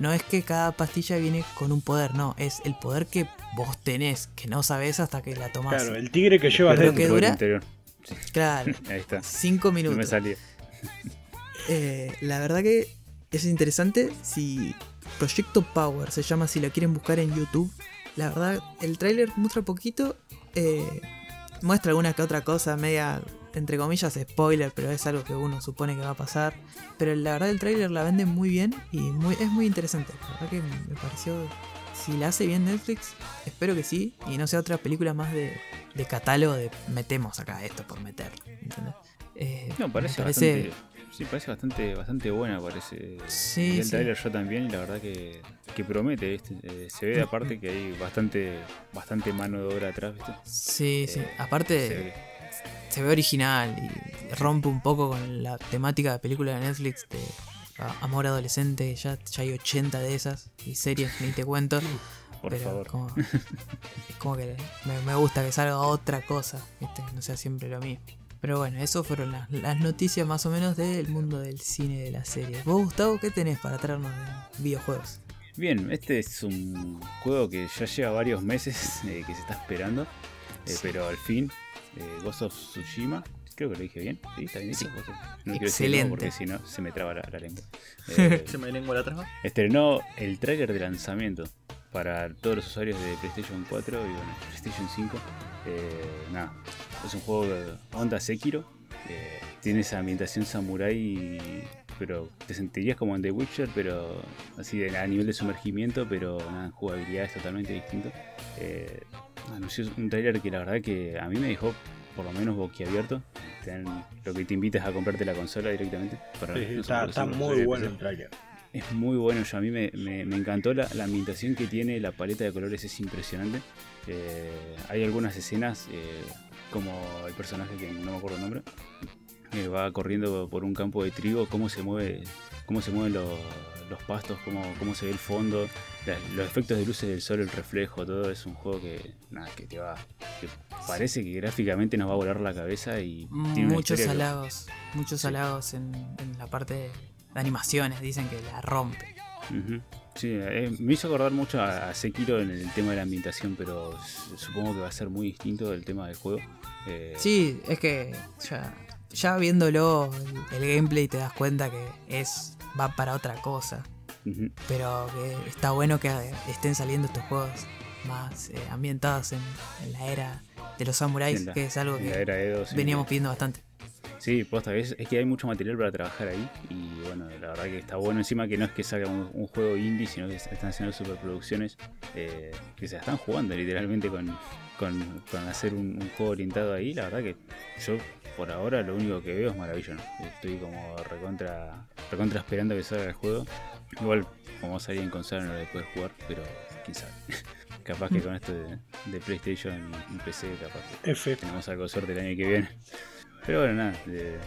No es que cada pastilla viene con un poder, no, es el poder que vos tenés, que no sabés hasta que la tomás. Claro, el tigre que llevas dentro. que dura- interior. Claro, [LAUGHS] Ahí está. 5 No me minutos. salía. [LAUGHS] Eh, la verdad que es interesante si Proyecto Power se llama si la quieren buscar en YouTube. la verdad, el tráiler muestra poquito. eh, muestra alguna que otra cosa, media, entre comillas, spoiler, pero es algo que uno supone que va a pasar. Pero la verdad, el tráiler la vende muy bien y muy, es muy interesante. La verdad que me pareció. Si la hace bien Netflix, espero que sí. Y no sea otra película más de, de catálogo de metemos acá esto por meter. ¿entendés? Eh, No, parece, me parece- bastante. Sí, parece bastante, bastante buena, parece. Sí, el sí. trailer yo también y la verdad que, que promete, ¿viste? Eh, se ve aparte que hay bastante, bastante mano de obra atrás, ¿viste? Sí, sí. Eh, Aparte, se ve. se ve original y rompe un poco con la temática de película de Netflix de amor adolescente, ya, ya hay 80 de esas y series, ni te cuento. [LAUGHS] Por pero favor. Como, [LAUGHS] es como que me, me gusta que salga otra cosa, ¿viste? no sea siempre lo mismo. Pero bueno, eso fueron las, las noticias más o menos del mundo del cine y de las series. ¿Vos, Gustavo, qué tenés para traernos de videojuegos? Bien, este es un juego que ya lleva varios meses [LAUGHS] eh, que se está esperando, eh, Sí. pero al fin, eh, Ghost of Tsushima, creo que lo dije bien, ¿sí? ¿Está bien? Sí. No quiero decir Excelente. porque si no se me traba la, la lengua. [LAUGHS] Eh, Se me lengua la traba. estrenó el tráiler de lanzamiento para todos los usuarios de PlayStation 4 y bueno, PlayStation 5. Eh, nada, es un juego de onda Sekiro. eh, tiene esa ambientación samurai, pero te sentirías como en The Witcher, pero así de- a nivel de sumergimiento, pero nada, en jugabilidad es totalmente distinto. Eh, anunció un tráiler que la verdad que a mí me dejó por lo menos boquiabierto. Lo que te invitas a comprarte la consola directamente. Para, Sí, sí, no sé está, está muy bueno el trailer. Es muy bueno, yo a mí me, me- me encantó la, la ambientación que tiene, la paleta de colores es impresionante. Eh, hay algunas escenas, eh, como el personaje que no me acuerdo el nombre, que va corriendo por un campo de trigo, cómo se mueve, cómo se mueven los, los pastos, cómo, cómo se ve el fondo, la- los efectos de luces del sol, el reflejo, todo es un juego que nada, que te va, que parece que gráficamente nos va a volar la cabeza y tiene Muchos historia que- halagos, muchos halagos en, en la parte de animaciones, dicen que la rompe. Sí, eh, me hizo acordar mucho a, Sekiro en el tema de la ambientación, pero supongo que va a ser muy distinto del tema del juego. Eh, Sí, es que ya, ya viéndolo el, el gameplay te das cuenta que es va para otra cosa. Pero que está bueno que estén saliendo estos juegos más eh, ambientados en, en la era de los samuráis, la- que es algo que era Edo, sí. veníamos pidiendo bastante. Sí, posta, es, es que hay mucho material para trabajar ahí y bueno, la verdad que está bueno encima que no es que salga un, un juego indie, sino que están haciendo superproducciones eh, que se están jugando literalmente con, con, con hacer un, un juego orientado ahí. La verdad que yo por ahora lo único que veo es maravilloso. Estoy como recontra, recontra esperando que salga el juego. Igual como salía en consola no lo puedes jugar, pero quién sabe. [LAUGHS] capaz que con esto de, de PlayStation y PC, capaz que F. tenemos algo de suerte el año que viene. Pero bueno, nada,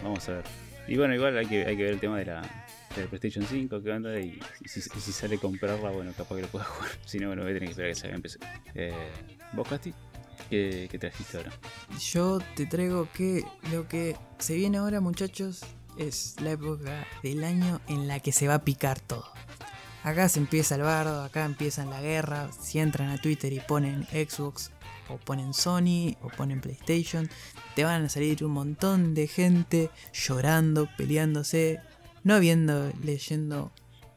vamos a ver. Y bueno, igual hay que, hay que ver el tema de la, de la PlayStation 5, que onda, y, si, si sale comprarla, bueno, capaz que lo pueda [LAUGHS] jugar. Si no, bueno, voy a tener que esperar que salga en PC. Eh, ¿Vos, Casti? ¿Qué, ¿Qué trajiste ahora? Yo te traigo que lo que se viene ahora, muchachos, es la época del año en la que se va a picar todo. Acá se empieza el bardo, acá empiezan la guerra. Si entran a Twitter y ponen Xbox, o ponen Sony, o ponen PlayStation, te van a salir un montón de gente llorando, peleándose, no habiendo leyendo.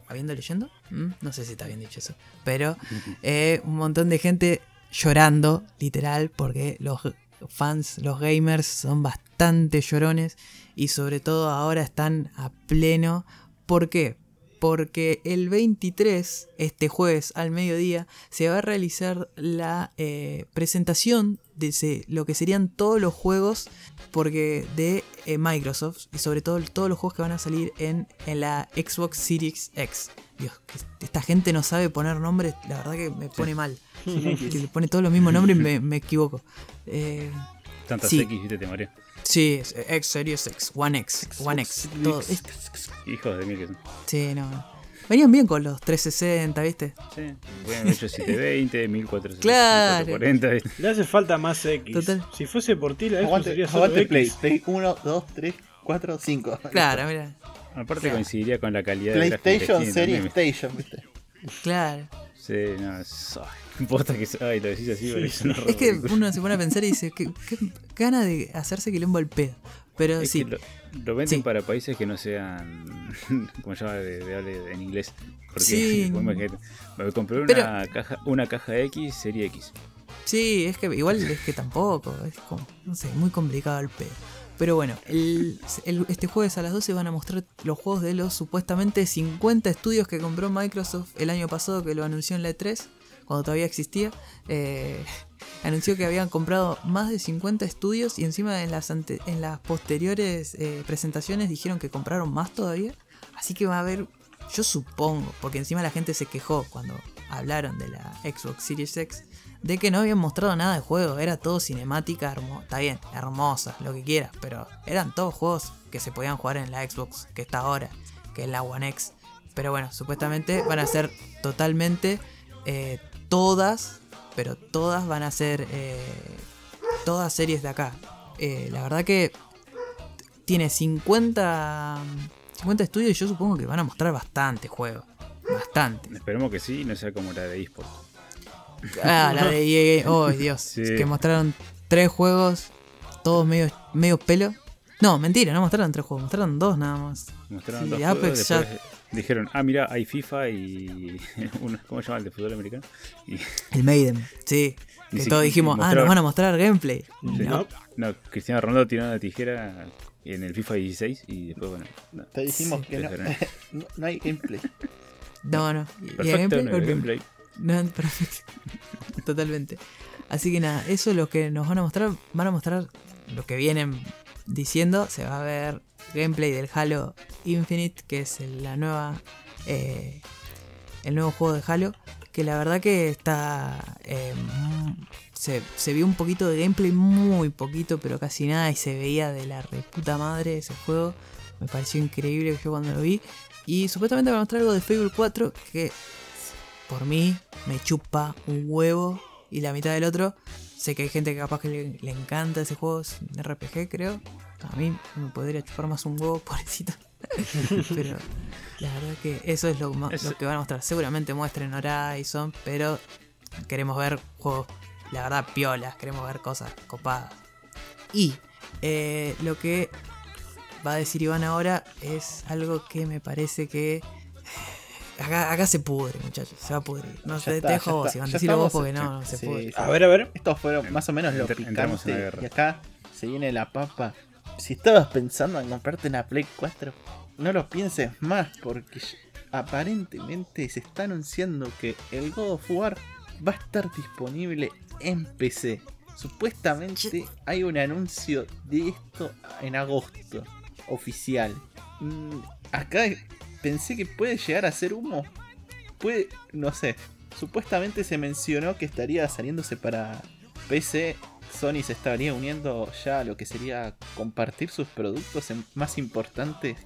¿Habiendo leyendo? ¿Mm? No sé si está bien dicho eso. Pero [LAUGHS] eh, un montón de gente llorando, literal, porque los fans, los gamers son bastante llorones y sobre todo ahora están a pleno. ¿Por qué? Porque el 23, este jueves al mediodía, se va a realizar la eh, presentación de se- lo que serían todos los juegos porque de eh, Microsoft y sobre todo todos los juegos que van a salir en, en la Xbox Series X. Dios, que esta gente no sabe poner nombres, la verdad que me pone mal. que le pone todos los mismos nombres y me, me equivoco. Eh, Tantas Sí. X, viste, te mareé. Sí, es X Series X, One X, One X, todo. es- Hijos de mil que son. sí, no. Venían bien con los 360, ¿viste? Sí, pueden haber hecho 720, 1440, Claro. 1440, ¿viste? Le hace falta más X. Total. Si fuese por ti, la Xbox Aguante, sería solo aguante X. Play. Play 1, 2, 3, 4, 5. Claro, mira. Aparte Claro. coincidiría con la calidad de gráfica que PlayStation Series Station, ¿viste? Claro. Sí, no, es... [LAUGHS] Posta que... Ay, lo decís así, Sí, pero sí. Es que uno se pone a pensar y dice, qué, qué gana de hacerse quilombo al pedo. Pero Es sí, que lo, lo venden Sí. para países que no sean. [LAUGHS] como se llama de, de hable en inglés. Porque Sí. [LAUGHS] compré una, Pero- caja, una caja X, serie X. Sí, es que igual es que tampoco, es como, no sé, muy complicado el pedo. Pero bueno, el- el- este jueves a las 12 van a mostrar los juegos de los supuestamente 50 estudios que compró Microsoft el año pasado, que lo anunció en la E3, cuando todavía existía. Eh, [LAUGHS] anunció que habían comprado más de 50 estudios y encima en las, en las posteriores eh, presentaciones dijeron que compraron más todavía. Así que va a haber, yo supongo, porque encima la gente se quejó cuando hablaron de la Xbox Series X, de que no habían mostrado nada de juego, era todo cinemática, hermo- está bien, hermosa, lo que quieras, pero eran todos juegos que se podían jugar en la Xbox que está ahora, que es la One X. Pero bueno, supuestamente van a ser totalmente eh, todas, pero todas van a ser eh, todas series de acá. Eh, la verdad que tiene 50, 50 estudios y yo supongo que van a mostrar bastante juego. Bastante. Esperemos que sí, no sea como la de eSport. Ah, la de [LAUGHS] EA. Oh, Dios. Sí. Que mostraron tres juegos, todos medio, medio pelo. No, mentira, no mostraron tres juegos, mostraron dos nada más. Mostraron Sí, dos Apex juegos, ya- después dijeron, ah, mira, hay FIFA y... [LAUGHS] ¿Cómo se llama el de fútbol americano? Y, [LAUGHS] El Maiden, sí. Que todos dijimos, ah, nos van a mostrar gameplay. Sí. No. No, Cristiano Ronaldo tiró una tijera en el FIFA 16 y después, bueno... no. Te dijimos Sí. que no, [LAUGHS] no, hay gameplay. No, no. ¿Y- y Perfecto, gameplay? no, Ok. gameplay. No, perfecto. Totalmente. Así que nada, eso es lo que nos van a mostrar. Van a mostrar lo que vienen diciendo. Se va a ver gameplay del Halo Infinite, que es la nueva. eh, el nuevo juego de Halo. Que la verdad que está. eh, se, se vio un poquito de gameplay, muy poquito, pero casi nada. Y se veía de la reputa madre ese juego. Me pareció increíble yo cuando lo vi. Y supuestamente van a mostrar algo de Fable 4 que por mí me chupa un huevo y la mitad del otro. Sé que hay gente que capaz que le, le encanta ese juego, es un RPG creo. A mí me podría chupar más un huevo, [LAUGHS] pobrecito. pero la verdad que eso es lo, ma- Es- lo que van a mostrar. Seguramente muestren Horizon, pero queremos ver juegos, la verdad, piolas. Queremos ver cosas copadas. Y eh, lo que va a decir Iván ahora es algo que me parece que [SIGHS] Acá, acá se pudre, muchachos, se va a pudrir. No Ya sé, está, te dejo vos, Iván. Decilo vos porque no, no se sí, sí. A ver, a ver. Estos fueron más o menos lo Entra- entramos en la picante. guerra. Y acá se viene la papa. Si estabas pensando en comprarte una Play 4, no lo pienses más porque aparentemente se está anunciando que el God of War va a estar disponible en PC. Supuestamente hay un anuncio de esto en agosto, oficial. Mm, acá pensé que puede llegar a ser humo. Puede, no sé. Supuestamente se mencionó que estaría saliéndose para PC. Sony se estaría uniendo ya a lo que sería compartir sus productos más importantes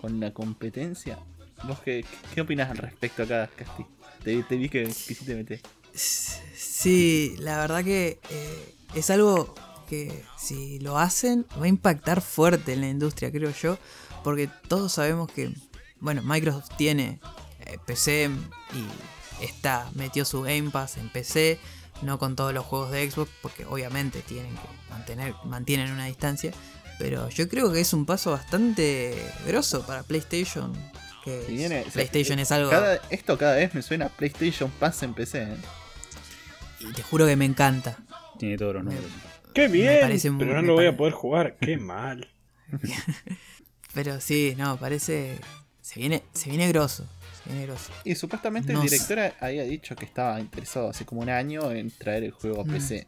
con la competencia. ¿Vos qué, qué opinas al respecto acá, Casti? Te, te vi que quisiste meter. Sí, la verdad que eh, es algo que si lo hacen va a impactar fuerte en la industria, creo yo, porque todos sabemos que, bueno, Microsoft tiene eh, PC y está, metió su Game Pass en PC, no con todos los juegos de Xbox, porque obviamente tienen que mantener, mantienen una distancia, pero yo creo que es un paso bastante grosso para PlayStation. Que Si viene- PlayStation es algo... Cada- esto cada vez me suena a PlayStation Pass en PC. ¿eh? Y te juro que me encanta. Tiene todos los números. Qué bien. pero no lo voy a poder jugar. Qué mal. [LAUGHS] [LAUGHS] Pero sí, no, parece. Se viene, se viene grosso. Y supuestamente No el sé. director había dicho que estaba interesado hace como un año en traer el juego a Mm. PC.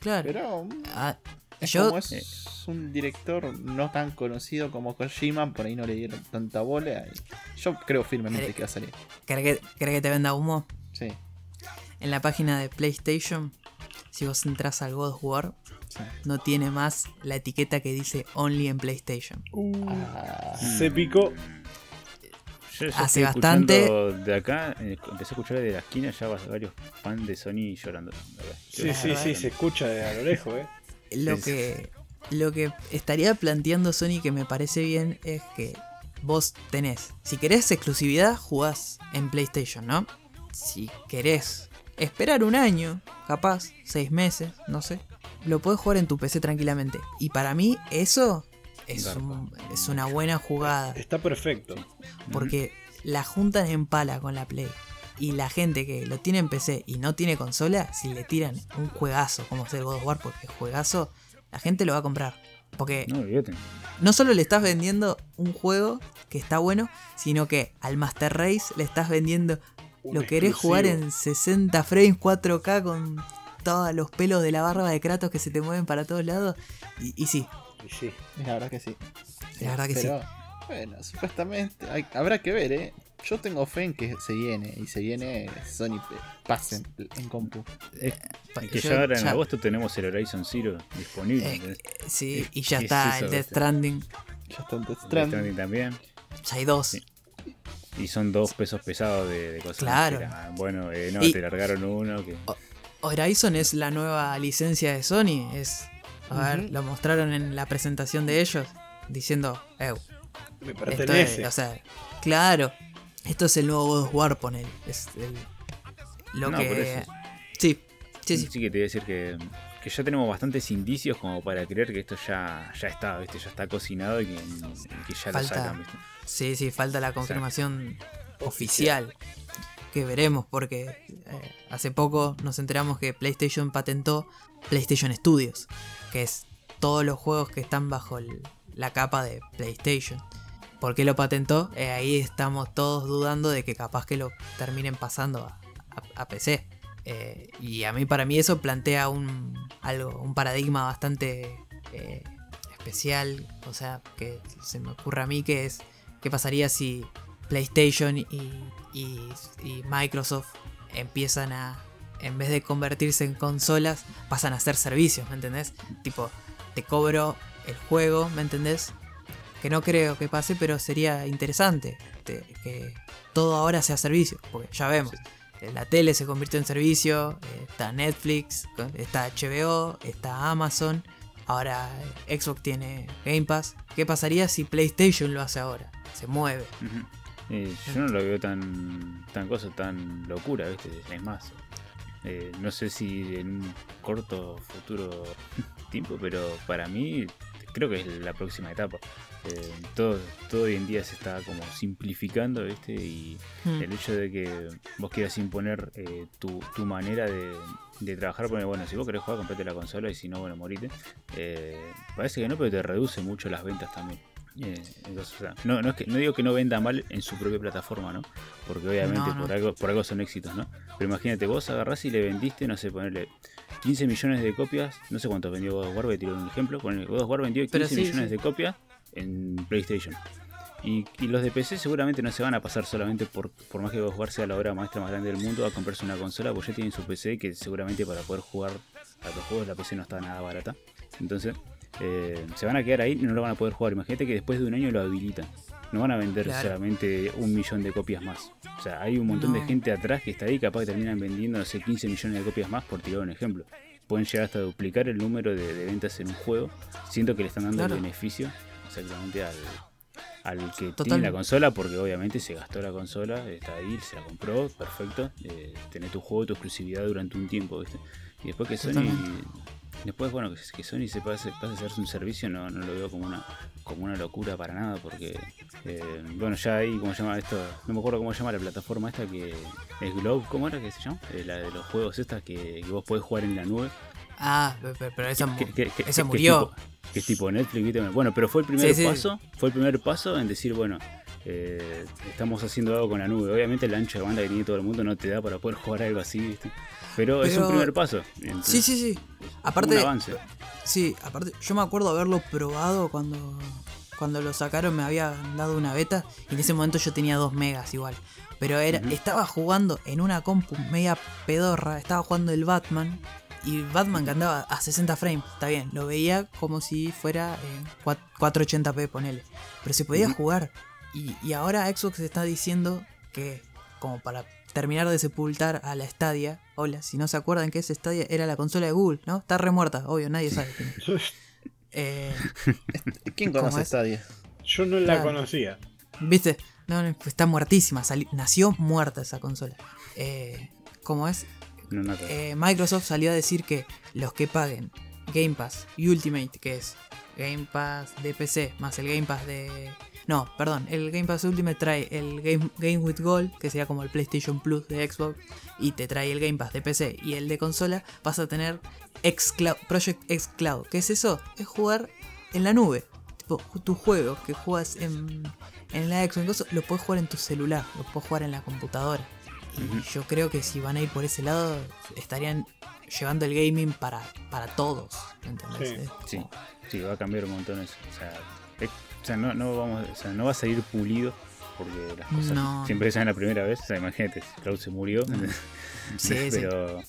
Claro. Pero Ah, es yo. como es un director no tan conocido como Kojima, por ahí no le dieron tanta bola. y yo creo firmemente que va a salir. ¿Querés que, que te venda humo? Sí, En la página de PlayStation, si vos entras al God of War, sí. no tiene más la etiqueta que dice Only en PlayStation. Ah, Se picó. Yo ya Hace bastante- De acá, eh, empecé a escuchar de la esquina ya va- varios fans de Sony llorando. Sí, sí, sí, se escucha de a lo lejos, eh. [LAUGHS] Lo Sí, sí. que, lo que estaría planteando Sony que me parece bien es que vos tenés, si querés exclusividad, jugás en PlayStation, ¿no? Si querés esperar un año, capaz, seis meses, no sé, lo podés jugar en tu PC tranquilamente. Y para mí eso es, un- es una buena jugada. Está perfecto. Porque la juntan en pala con la Play. Y la gente que lo tiene en PC y no tiene consola, si le tiran un juegazo como es el God of War, porque es juegazo, la gente lo va a comprar. Porque No, solo le estás vendiendo un juego que está bueno, sino que al Master Race le estás vendiendo Un lo querés jugar en 60 frames 4K con todos los pelos de la barba de Kratos que se te mueven para todos lados. Y, y sí, sí. La verdad que sí. la verdad que sí. Pero, bueno, supuestamente hay- habrá que ver, ¿eh? Yo tengo fe en que se viene, y se viene Sony pasen en compu. Es Pa- que yo ya ahora en ya- agosto tenemos el Horizon Zero disponible. Eh. Sí, ¿Qué- y ya es está el Death? Stranding. Ya está en Death Death Stranding. Stranding también. Ya hay dos. Sí. Y son dos pesos pesados de, de cosas. Claro. que era, bueno, eh, no, Y- te largaron uno que. Horizon es la nueva licencia de Sony. Es. A ver, lo mostraron en la presentación de ellos. Diciendo, "Ew, Me pertenece. es, o sea, claro, esto es el nuevo God of War, ponele. Es el- lo No, que. Sí, sí, sí. Sí que te voy a decir que, que ya tenemos bastantes indicios como para creer que esto ya, ya está, ¿viste? Ya está cocinado y que, y que ya Falta- lo sacan, ¿viste? Sí, sí, falta la confirmación oficial. Que veremos, porque eh, hace poco nos enteramos que PlayStation patentó PlayStation Studios, que es todos los juegos que están bajo la capa de PlayStation. ¿Por qué lo patentó? Eh, ahí estamos todos dudando de que capaz que lo terminen pasando a, PC. Eh, y a mí, para mí, eso plantea un, algo, un paradigma bastante especial. O sea, que se me ocurre a mí que es qué pasaría si PlayStation y, y- y Microsoft empiezan a, en vez de convertirse en consolas, pasan a hacer servicios, ¿me entendés? Tipo, te cobro el juego, ¿me entendés? Que no creo que pase, pero sería interesante te- que todo ahora sea servicio, porque ya vemos. La tele se convirtió en servicio, está Netflix, está HBO, está Amazon, ahora Xbox tiene Game Pass. ¿Qué pasaría si PlayStation lo hace ahora? Se mueve. Eh, yo no lo veo tan, tan cosa, tan locura, ¿viste? Es más, eh, no sé si en un corto futuro [LAUGHS] tiempo, pero para mí creo que es la próxima etapa. Eh, todo, todo hoy en día se está como simplificando, ¿viste? Y Hmm. el hecho de que vos quieras imponer eh, tu, tu manera de, de trabajar, porque bueno, si vos querés jugar, comprate la consola y si no, bueno, morite. Eh, parece que no, pero te reduce mucho las ventas también. Eh, entonces, o sea, no, no, es que, no digo que no venda mal en su propia plataforma, ¿no? Porque obviamente No, no. Por, algo, por algo son éxitos, ¿no? Pero imagínate, vos agarrás y le vendiste, no sé, ponerle 15 millones de copias, no sé cuántos vendió God of War, voy a tirar un ejemplo, ponele, God of War vendió 15 Pero sí, millones sí. de copias en PlayStation. Y, y los de PC seguramente no se van a pasar solamente por, por más que God of War sea la obra maestra más grande del mundo a comprarse una consola, porque ya tienen su PC que seguramente para poder jugar a los juegos la PC no está nada barata. Entonces, eh, se van a quedar ahí y no lo van a poder jugar. Imagínate que después de un año lo habilitan. No van a vender Claro. solamente un millón de copias más. O sea, hay un montón de gente atrás que está ahí, capaz que terminan vendiendo, no sé, 15 millones de copias más, por tirar un ejemplo. Pueden llegar hasta duplicar el número de, de ventas en un juego. Siento que le están dando Claro. el beneficio exactamente al, al que Total. tiene la consola, porque obviamente se gastó la consola, está ahí, se la compró, perfecto. Eh, tenés tu juego, tu exclusividad durante un tiempo, ¿viste? Y después que Sony. Después, bueno, que, Sony se pase, pase a hacerse un servicio, no, no lo veo como una como una locura para nada, porque, eh, bueno, ya ahí, ¿cómo se llama esto? No me acuerdo cómo se llama la plataforma esta que es Globe, ¿cómo era que se llama? Eh, la de los juegos estas que, que vos podés jugar en la nube. Ah, pe- pe- pero esa, mu- Que- esa que murió. es tipo- Que es tipo Netflix. Bueno, pero fue el primer Sí, sí. paso, fue el primer paso en decir, bueno, eh, estamos haciendo algo con la nube. Obviamente el ancho de banda que tiene todo el mundo no te da para poder jugar algo así, ¿viste? Pero, es un primer paso. Sí, Entonces, sí, sí. Aparte, un avance. sí, aparte, yo me acuerdo haberlo probado cuando, cuando lo sacaron, me había dado una beta y en ese momento yo tenía 2 megas igual. Pero era, estaba jugando en una compu media pedorra, estaba jugando el Batman y Batman que andaba a 60 frames, está bien, lo veía como si fuera en 480p, ponele. Pero se podía jugar. Y, y ahora Xbox está diciendo que, como para terminar de sepultar a la Stadia, hola, si no se acuerdan que esa Stadia era la consola de Google, ¿no? Está remuerta, obvio, nadie sabe. quién es. Eh, [LAUGHS] ¿Quién ¿Cómo conoce? Stadia? Yo no la Claro. conocía. ¿Viste? No, no, pues está muertísima, sali- nació muerta esa consola. Eh, ¿Cómo es? No, no, Eh, Microsoft salió a decir que los que paguen Game Pass y Ultimate, que es Game Pass de PC más el Game Pass de, No, perdón, el Game Pass Ultimate trae el Game, Game with Gold, que sería como el PlayStation Plus de Xbox, y te trae el Game Pass de PC y el de consola, vas a tener xCloud, Project X Cloud. ¿Qué es eso? Es jugar en la nube. Tipo, tu juego que juegas en, en la Xbox, lo puedes jugar en tu celular, lo puedes jugar en la computadora. Y yo creo que si van a ir por ese lado, estarían llevando el gaming para, para todos. ¿Entendés? Sí. Sí, va a cambiar un montón eso. O sea, es- o sea, no, no, vamos, o sea, no va a salir pulido porque las cosas No. siempre salen la primera vez. O sea, imagínate, Cloud se murió. [LAUGHS] Sí. pero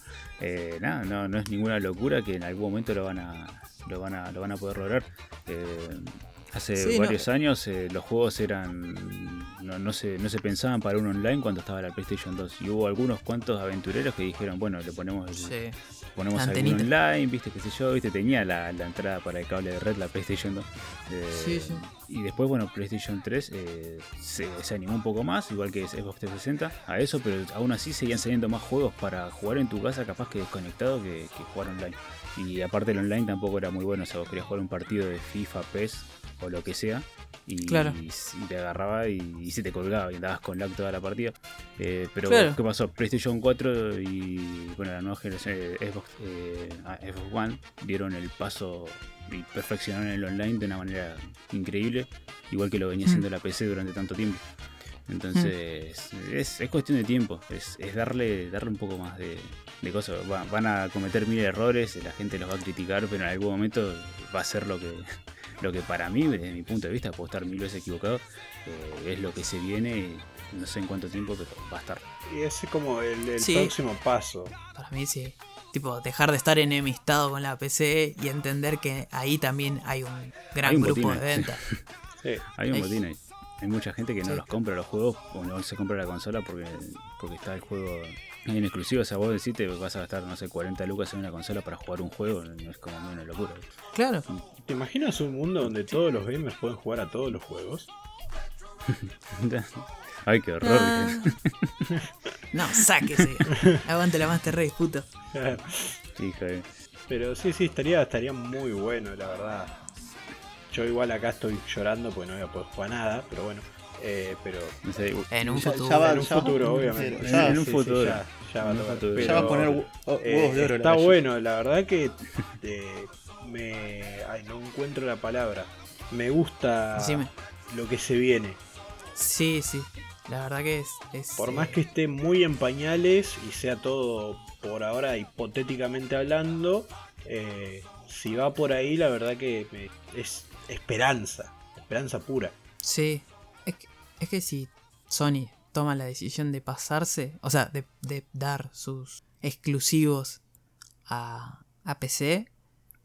eh, nada, no, no es ninguna locura que en algún momento lo van a, lo van a, lo van a poder lograr. Eh, hace Sí, no. varios años eh, los juegos eran no, no se, no se pensaban para un online cuando estaba la PlayStation 2 y hubo algunos cuantos aventureros que dijeron bueno le ponemos el- sí. Ponemos antenita. online, viste, qué sé yo, viste, tenía la, la entrada para el cable de red, la PlayStation 2. Eh, Sí, sí. Y después, bueno, PlayStation 3 eh, se, se animó un poco más, igual que Xbox 360, a eso, pero aún así seguían saliendo más juegos para jugar en tu casa, capaz que desconectado, que, que jugar online. Y aparte el online tampoco era muy bueno, o sea, vos querías jugar un partido de FIFA, PES o lo que sea. Y, Claro. y te agarraba y, y se te colgaba y andabas con lag toda la partida. Eh, pero Claro. ¿qué pasó? PlayStation 4 y bueno, la nueva generación de Xbox, eh, ah, Xbox One dieron el paso y perfeccionaron el online de una manera increíble, igual que lo venía haciendo Mm. la PC durante tanto tiempo. Entonces, es, es cuestión de tiempo, es, es darle, darle un poco más de, de cosas. Va- van a cometer mil errores, la gente los va a criticar, pero en algún momento va a ser lo que, lo que para mí, desde mi punto de vista, puedo estar mil veces equivocado, eh, es lo que se viene, y no sé en cuánto tiempo, pero va a estar. Y ese es como el, el Sí. próximo paso. Para mí sí. Tipo, dejar de estar enemistado con la PC y entender que ahí también hay un gran Hay un grupo botín de ahí. venta. [LAUGHS] Sí. Hay un botín ahí. Hay mucha gente que no Sí. los compra los juegos o no se compra la consola porque, porque está el juego en exclusivo. O sea, vos decís te vas a gastar, no sé, 40 lucas en una consola para jugar un juego, no es como una locura. Claro. ¿Te imaginas un mundo donde todos los gamers pueden jugar a todos los juegos? [LAUGHS] Ay, qué horror. Ah. [LAUGHS] No, sáquese. Aguante la Master Race, puto. Pero sí, sí, estaría, estaría muy bueno, la verdad. Yo igual acá estoy llorando porque no voy a poder jugar nada, pero bueno. Eh, pero no sé, En un Ya- futuro. ya va- en un ya va- futuro, obviamente. En- Ya, en un sí, futuro. sí, ya, ya va a En un tocar. futuro. Pero, Ya va a poner eh, huevos de oro. la Está bueno, la verdad que eh, me. Ay, no encuentro la palabra. Me gusta Decime. lo que se viene. Sí, sí. La verdad que es. es, Por eh, más que esté muy en pañales y sea todo por ahora hipotéticamente hablando, eh, si va por ahí, la verdad que me- es esperanza, esperanza pura. Sí. Es que, si Sony toma la decisión de pasarse, o sea, de, de dar sus exclusivos a, a PC,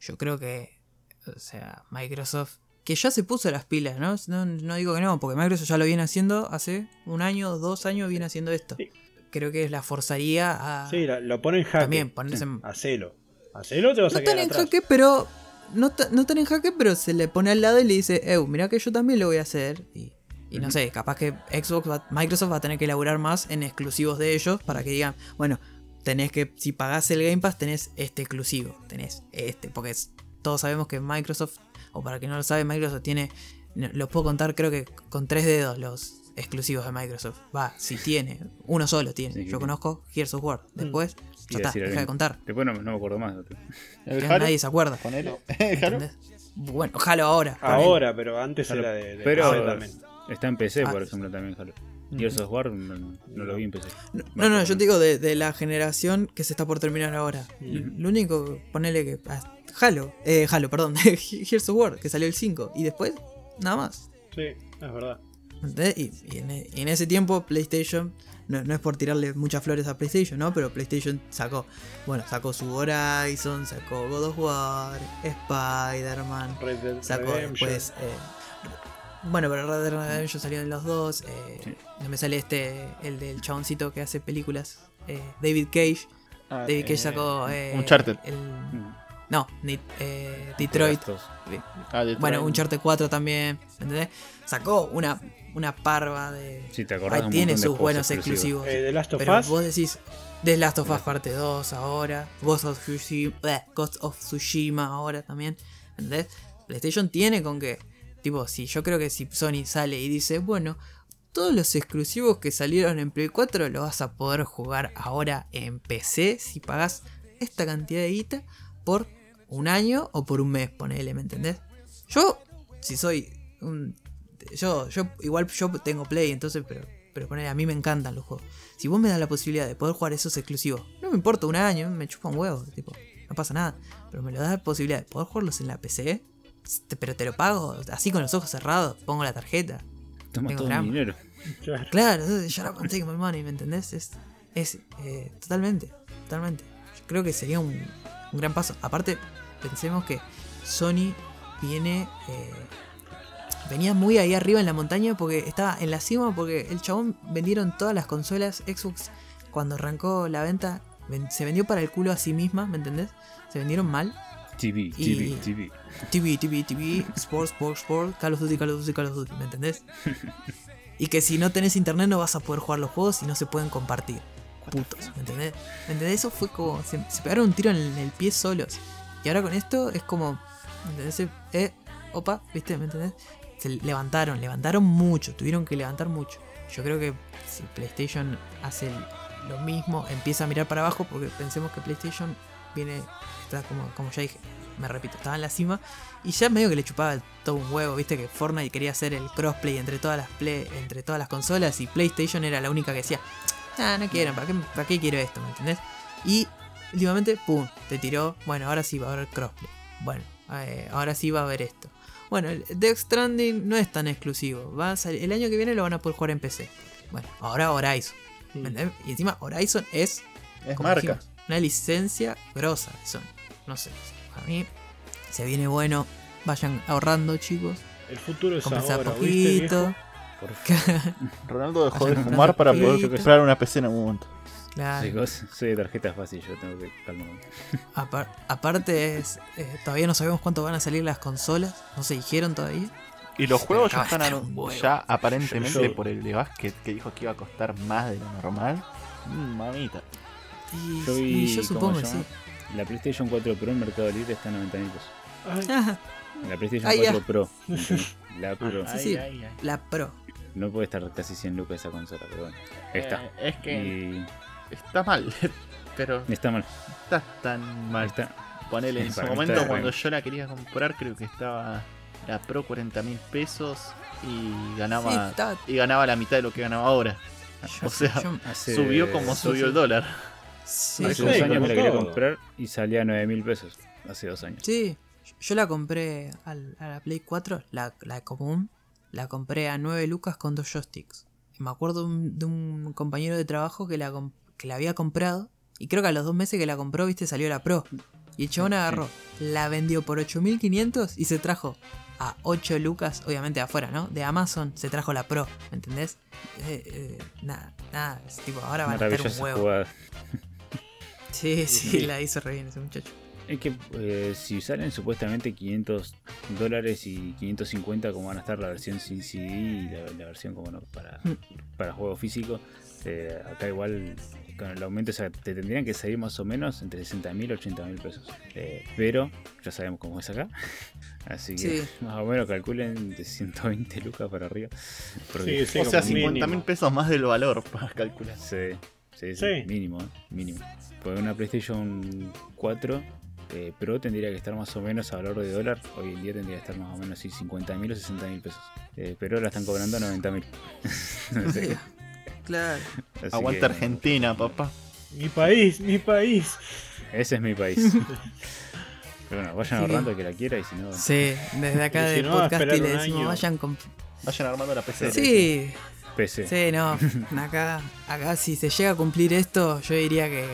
yo creo que, o sea, Microsoft, que ya se puso las pilas, ¿no? No, no digo que no, porque Microsoft ya lo viene haciendo hace un año, dos años viene haciendo esto. Sí. Creo que la forzaría a... Sí, lo pone en jaque. también ponerse en- Hacelo. Hacelo te vas No a quedar tan en atrás. jaque, pero. No, no tan en jaque, pero se le pone al lado y le dice, Ew, mira que yo también lo voy a hacer. Y, y no sé, capaz que Xbox va- Microsoft va a tener que elaborar más en exclusivos de ellos para que digan, bueno, tenés que, si pagás el Game Pass, tenés este exclusivo, tenés este, porque es- todos sabemos que Microsoft, o para quien no lo sabe, Microsoft tiene, los puedo contar creo que con tres dedos los exclusivos de Microsoft. Va, si tiene, uno solo tiene. Sí, Yo sí. conozco Gears of War. Después, ya está, deja de contar. Después no, no me acuerdo más. ¿El Ya Halo? nadie se acuerda. ¿Halo? ¿Entendés? [LAUGHS] Bueno, Halo ahora. Ahora, pero antes Claro, era de, de pero- también. Está en PC, Ah. por ejemplo, también Halo. Gears of War no, no lo vi en PC. No, no, no, yo te digo de, de la generación que se está por terminar ahora. Lo único, ponele que. ah, Halo, eh, Halo, perdón, [LAUGHS] Gears of War, que salió el 5. Y después, nada más. Sí, es verdad. ¿Entendés? Y, y en, y en ese tiempo, PlayStation. No, no es por tirarle muchas flores a PlayStation, ¿no? Pero PlayStation sacó. Bueno, sacó su Horizon, sacó God of War, Spider-Man. Sacó Redemption. después. eh, bueno, pero Red Dead Redemption salió en los dos. eh, Sí. No me sale este, el del chaboncito que hace películas. eh, David Cage. Ah, David Cage eh, sacó. eh, Uncharted. el- Mm. no, ni- eh, Detroit. Ah, Detroit. Bueno, Uncharted 4 también. ¿Entendés? Sacó una, una parva de. Sí, te acordás. Ahí un tiene de sus buenos exclusivos. Eh, The Last of Pero Us. vos decís. The Last of Us parte 2 ahora. Ghost of Tsushima, bleh, Ghost of Tsushima ahora también. ¿Entendés? PlayStation tiene con qué. Tipo, si yo creo que si Sony sale y dice, bueno, todos los exclusivos que salieron en Play 4 lo vas a poder jugar ahora en PC si pagas esta cantidad de guita por un año o por un mes, ponele, ¿me entendés? Yo, si soy un... Yo, yo, igual yo tengo Play, entonces, pero, pero ponele, a mí me encantan los juegos. Si vos me das la posibilidad de poder jugar esos exclusivos, no me importa un año, me chupa un huevo, tipo, no pasa nada. Pero me lo das la posibilidad de poder jugarlos en la PC, pero te lo pago así con los ojos cerrados, pongo la tarjeta. Toma todo drama. mi dinero. Claro. Claro, shut up and take my money, ¿me entendés? Es, es eh, totalmente, totalmente. Yo creo que sería un, un gran paso. Aparte, pensemos que Sony viene. eh, venía muy ahí arriba en la montaña porque estaba en la cima porque el chabón vendieron todas las consolas Xbox cuando arrancó la venta. ven- se vendió para el culo a sí misma, ¿me entendés? Se vendieron mal. TV, TV, TV. TV, TV, TV, Sports, Sports, Sports, Call of Duty, Call of Duty, Call of Duty, ¿me entendés? [LAUGHS] Y que si no tenés internet no vas a poder jugar los juegos y no se pueden compartir. Putos, ¿me entendés? ¿Me entendés? Eso fue como. Se, se pegaron un tiro en el, en el pie solos. Y ahora con esto es como. ¿Me entendés? Eh, opa, ¿viste? ¿Me entendés? Se levantaron, levantaron mucho, tuvieron que levantar mucho. Yo creo que si PlayStation hace lo mismo, empieza a mirar para abajo, porque pensemos que PlayStation viene, está como, como ya dije, me repito, estaba en la cima y ya medio que le chupaba todo un huevo, viste que Fortnite quería hacer el crossplay entre todas las play, entre todas las consolas y PlayStation era la única que decía, ah, no quiero, ¿para qué, ¿para qué quiero esto? ¿Me entendés? Y últimamente, pum, te tiró, bueno, ahora sí va a haber crossplay. Bueno, eh, ahora sí va a haber esto. Bueno, el Death Stranding no es tan exclusivo. Va a salir- el año que viene lo van a poder jugar en PC. Bueno, ahora Horizon. ¿me entendés? Y encima Horizon es Es marca. dijimos, una licencia grosa de Sony. No sé, a mí se viene bueno. Vayan ahorrando, chicos. El futuro es Cómprense a ahora, ¿viste, poquito. [LAUGHS] favor. Ronaldo dejó de fumar para poder comprar una PC en algún momento. claro. Chicos, soy de tarjeta fácil, yo tengo que calmarme. [LAUGHS] Apar- aparte, es, eh, todavía no sabemos cuánto van a salir las consolas. No se dijeron todavía. Y los juegos ya están ya aparentemente Yo- por el de básquet que dijo que iba a costar más de lo normal. Mm, mamita. Y Yo y vi, yo ¿cómo supongo sí. La PlayStation 4 Pro en Mercado Libre está en 90 mil pesos. Ay, Ajá, La PlayStation Ah, ya. 4 Pro. [LAUGHS] La Pro. Sí, sí. Ay, ay, ay. la Pro. No puede estar casi 100 lucas esa consola, pero bueno. Está. Eh, es que Y está mal, [LAUGHS] pero está mal. está tan mal. Está. Ponele en su momento cuando yo la quería comprar, creo que estaba la Pro 40 mil pesos y Sí, ganaba está- y ganaba la mitad de lo que ganaba ahora. yo- o sea, yo- Subió como subió sí. el dólar. Sí, Hace dos yo- años me la quería comprar y salía a 9 mil pesos. Hace dos años. Sí, yo la compré al- a la Play 4, la, la común, la compré a 9 lucas con dos joysticks. Y me acuerdo de un, de un compañero de trabajo que la, que la había comprado, y creo que a los dos meses que la compró, viste, salió la Pro. Y el chabón agarró, la vendió por 8500 y se trajo a 8 lucas, obviamente de afuera, ¿no? De Amazon se trajo la Pro, ¿me entendés? Eh, eh, nada, nada, es tipo, ahora van a estar un huevo. jugada. Sí, [LAUGHS] sí, la hizo re bien ese muchacho. Es que eh, si salen supuestamente 500 dólares y 550 como van a estar la versión sin CD y la, la versión como no, para, Mm. para juego físico, eh, acá igual con el aumento o sea, te tendrían que salir más o menos entre 60 mil y 80 mil pesos. Eh, pero ya sabemos cómo es acá. [LAUGHS] Así que Sí. más o menos calculen de 120 lucas para arriba. Porque- Sí, sí, o sea, como 50 mínimo. mil pesos más del valor para calcular. Sí, sí, sí, Sí. mínimo, ¿eh? mínimo. Porque una PlayStation 4 eh, Pro tendría que estar más o menos a valor de dólar. Hoy en día tendría que estar más o menos así 50 mil o 60 mil pesos. Eh, pero la están cobrando 90 mil. [LAUGHS] Claro. Aguanta Argentina, papá. Mi país, mi país. Ese es mi país. [LAUGHS] pero bueno, vayan Sí. ahorrando el que la quiera y si no. Sí, desde acá Y si no, a podcast y le un decimos vayan con. Vayan armando la PC. Sí, PC. sí, no. [LAUGHS] Acá, acá si se llega a cumplir esto, yo diría que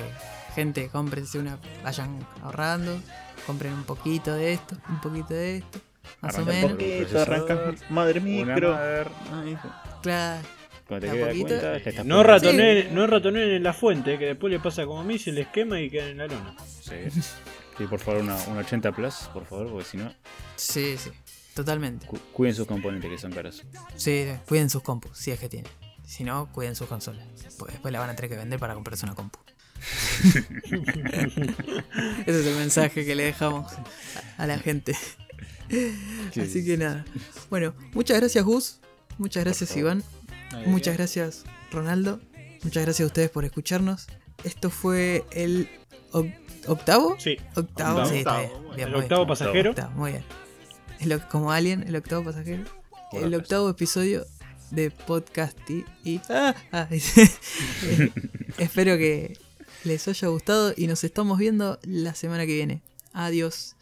gente, cómprense una, vayan ahorrando, compren un poquito de esto, un poquito de esto, más o Arranca menos. procesador, arrancas madre micro. mother, Ay, Claro. Cuando te a quede poquito. cuenta, ya está No ratonen, no ratonen en la fuente, que después le pasa como a mí, se les quema y quedan en la lona. Sí. Sí, por favor, una, una 80 Plus, por favor, porque si no, Sí, sí, totalmente. cu- cuiden sus componentes que son caros. Sí, cuiden sus compus, si es que tienen. Si no, cuiden sus consolas. Pues después la van a tener que vender para comprarse una compu. [LAUGHS] Ese es el mensaje que le dejamos a- la gente. Así que nada. Bueno, muchas gracias Gus, muchas gracias. Iván, muchas gracias Ronaldo, muchas gracias a ustedes por escucharnos. Esto fue el oc- octavo. Sí, Octavo, Octavo, sí, está octavo, bien. bueno. bien, el bien. octavo pasajero. Octavo, muy bien. [LAUGHS] El como Alien, el octavo pasajero. El la octavo episodio de podcast y, y- ah, ah, [LAUGHS] eh, espero que les haya gustado y nos estamos viendo la semana que viene. Adiós.